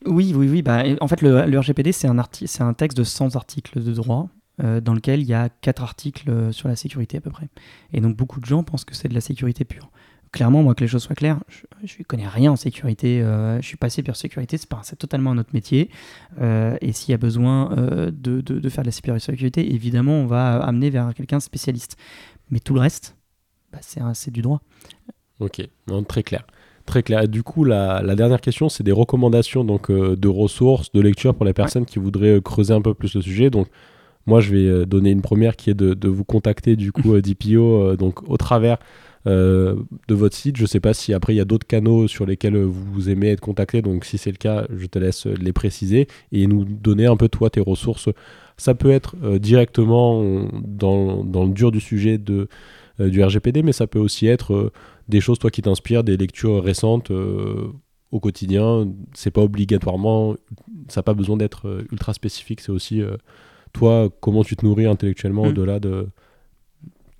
Oui, oui, oui. Bah, en fait, le, RGPD, c'est un, un texte de 100 articles de droit. Euh, dans lequel il y a 4 articles euh, sur la sécurité à peu près. Et donc beaucoup de gens pensent que c'est de la sécurité pure. Clairement, moi, que les choses soient claires, je ne connais rien en sécurité. je suis passé par sécurité, c'est totalement un autre métier. et s'il y a besoin de, de, de, faire de la sécurité, évidemment, on va amener vers quelqu'un spécialiste. Mais tout le reste, bah, c'est du droit. Ok, non, très clair. Très clair. du coup, la, dernière question, c'est des recommandations donc, euh, de ressources, de lecture pour les personnes qui voudraient euh, creuser un peu plus le sujet. Donc, moi, je vais euh, donner une première qui est de, vous contacter du coup DPO donc au travers de votre site. Je ne sais pas si après il y a d'autres canaux sur lesquels vous aimez être contacté. Donc si c'est le cas, je te laisse les préciser et nous donner un peu toi tes ressources. Ça peut être directement dans, dans, le dur du sujet de, du RGPD, mais ça peut aussi être des choses toi qui t'inspirent, des lectures récentes au quotidien. C'est pas obligatoirement, ça n'a pas besoin d'être ultra spécifique. C'est aussi toi, comment tu te nourris intellectuellement hmm. au-delà de,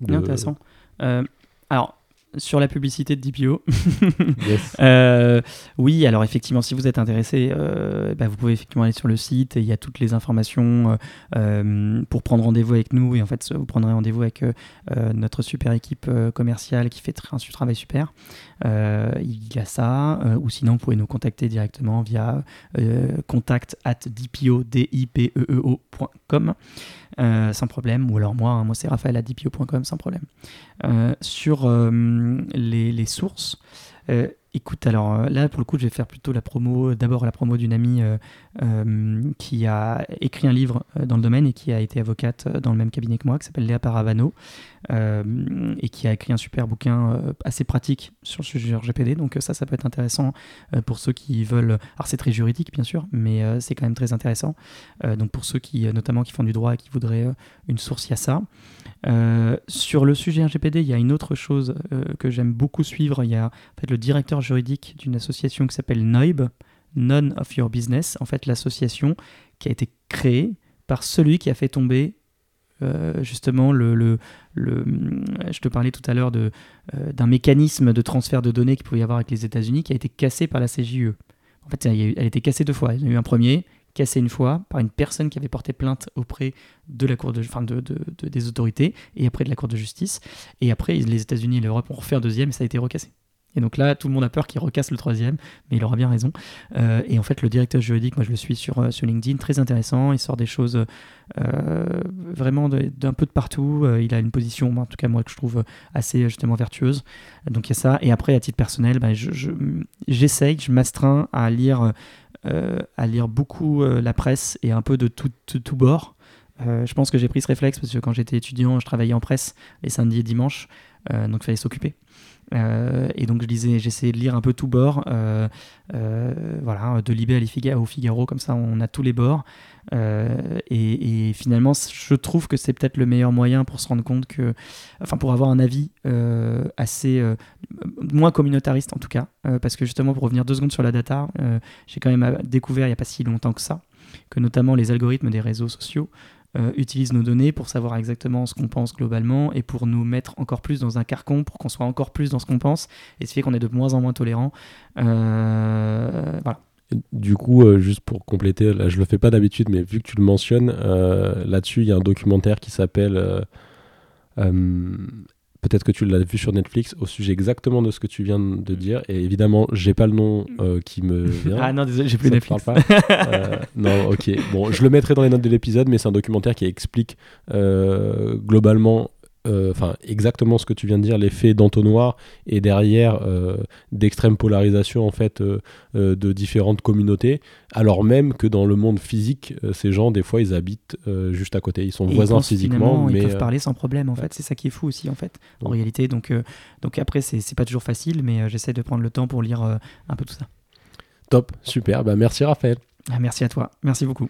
Intéressant. Euh, alors, sur la publicité de DPO. Euh, oui, alors effectivement, si vous êtes intéressé, euh, bah, vous pouvez effectivement aller sur le site et il y a toutes les informations pour prendre rendez-vous avec nous. Et en fait, vous prendrez rendez-vous avec notre super équipe commerciale qui fait un travail super. il y a ça. ou sinon, vous pouvez nous contacter directement via contact at dpo.com. Euh, sans problème. Ou alors moi, hein, moi c'est raphaël à dpo.com sans problème. Euh, sur euh, les, sources, Écoute, alors euh, là, pour le coup, je vais faire plutôt la promo, d'abord la promo d'une amie euh, euh, qui a écrit un livre dans le domaine et qui a été avocate dans le même cabinet que moi, qui s'appelle Léa Paravano, et qui a écrit un super bouquin assez pratique sur le sujet RGPD. Donc ça, ça peut être intéressant pour ceux qui veulent... Alors c'est très juridique, bien sûr, mais c'est quand même très intéressant. donc pour ceux qui, notamment, qui font du droit et qui voudraient une source, il y a ça. sur le sujet RGPD, il y a une autre chose que j'aime beaucoup suivre. Il y a en fait, le directeur juridique d'une association qui s'appelle NOIB, None of Your Business, en fait l'association qui a été créée par celui qui a fait tomber euh, justement le, le, le, je te parlais tout à l'heure euh, d'un mécanisme de transfert de données qu'il pouvait y avoir avec les États-Unis qui a été cassé par la CJE. En fait, elle a été cassée deux fois. Il y a eu un premier, cassé une fois par une personne qui avait porté plainte auprès de la cour de, enfin de, de, des autorités et après de la cour de justice. Et après, les États-Unis et l'Europe ont refait un deuxième et ça a été recassé. Et donc là, tout le monde a peur qu'il recasse le troisième, mais il aura bien raison. Euh, et en fait, le directeur juridique, moi je le suis sur, euh, LinkedIn, très intéressant. Il sort des choses euh, vraiment d'un peu de partout. il a une position, en tout cas moi, que je trouve assez justement vertueuse. Donc il y a ça. Et après, à titre personnel, bah, j'essaye, je, m'astreins à lire, à lire beaucoup la presse et un peu de tout, tout, bord. je pense que j'ai pris ce réflexe parce que quand j'étais étudiant, je travaillais en presse les samedis et dimanches, donc il fallait s'occuper. Euh, et donc je lisais, j'essayais de lire un peu tout bord, euh, euh, voilà, de Libé à au Figaro, comme ça on a tous les bords. Et, finalement, je trouve que c'est peut-être le meilleur moyen pour se rendre compte que, enfin, pour avoir un avis assez moins communautariste en tout cas, parce que justement pour revenir deux secondes sur la data, j'ai quand même découvert il n'y a pas si longtemps que ça que notamment les algorithmes des réseaux sociaux euh, utilise nos données pour savoir exactement ce qu'on pense globalement et pour nous mettre encore plus dans un carcan, pour qu'on soit encore plus dans ce qu'on pense, et ce fait qu'on est de moins en moins tolérant. Euh, voilà. Du coup, euh, juste pour compléter, là je le fais pas d'habitude, mais vu que tu le mentionnes, là-dessus il y a un documentaire qui s'appelle Peut-être que tu l'as vu sur Netflix au sujet exactement de ce que tu viens de dire. Et évidemment, j'ai pas le nom euh, qui me vient. Ah non, désolé, j'ai plus Netflix. Pas. Euh, non, ok. Bon, je le mettrai dans les notes de l'épisode, mais c'est un documentaire qui explique euh, globalement euh, enfin exactement ce que tu viens de dire, l'effet d'entonnoir et derrière euh, d'extrême polarisation en fait euh, de différentes communautés, alors même que dans le monde physique, ces gens des fois ils habitent juste à côté, ils sont voisins physiquement, mais ils peuvent parler sans problème en fait, c'est ça qui est fou aussi en fait, en réalité. Donc donc après c'est pas toujours facile, mais j'essaie de prendre le temps pour lire un peu tout ça. Top, super, bah merci Raphaël. Ah, merci à toi, merci beaucoup.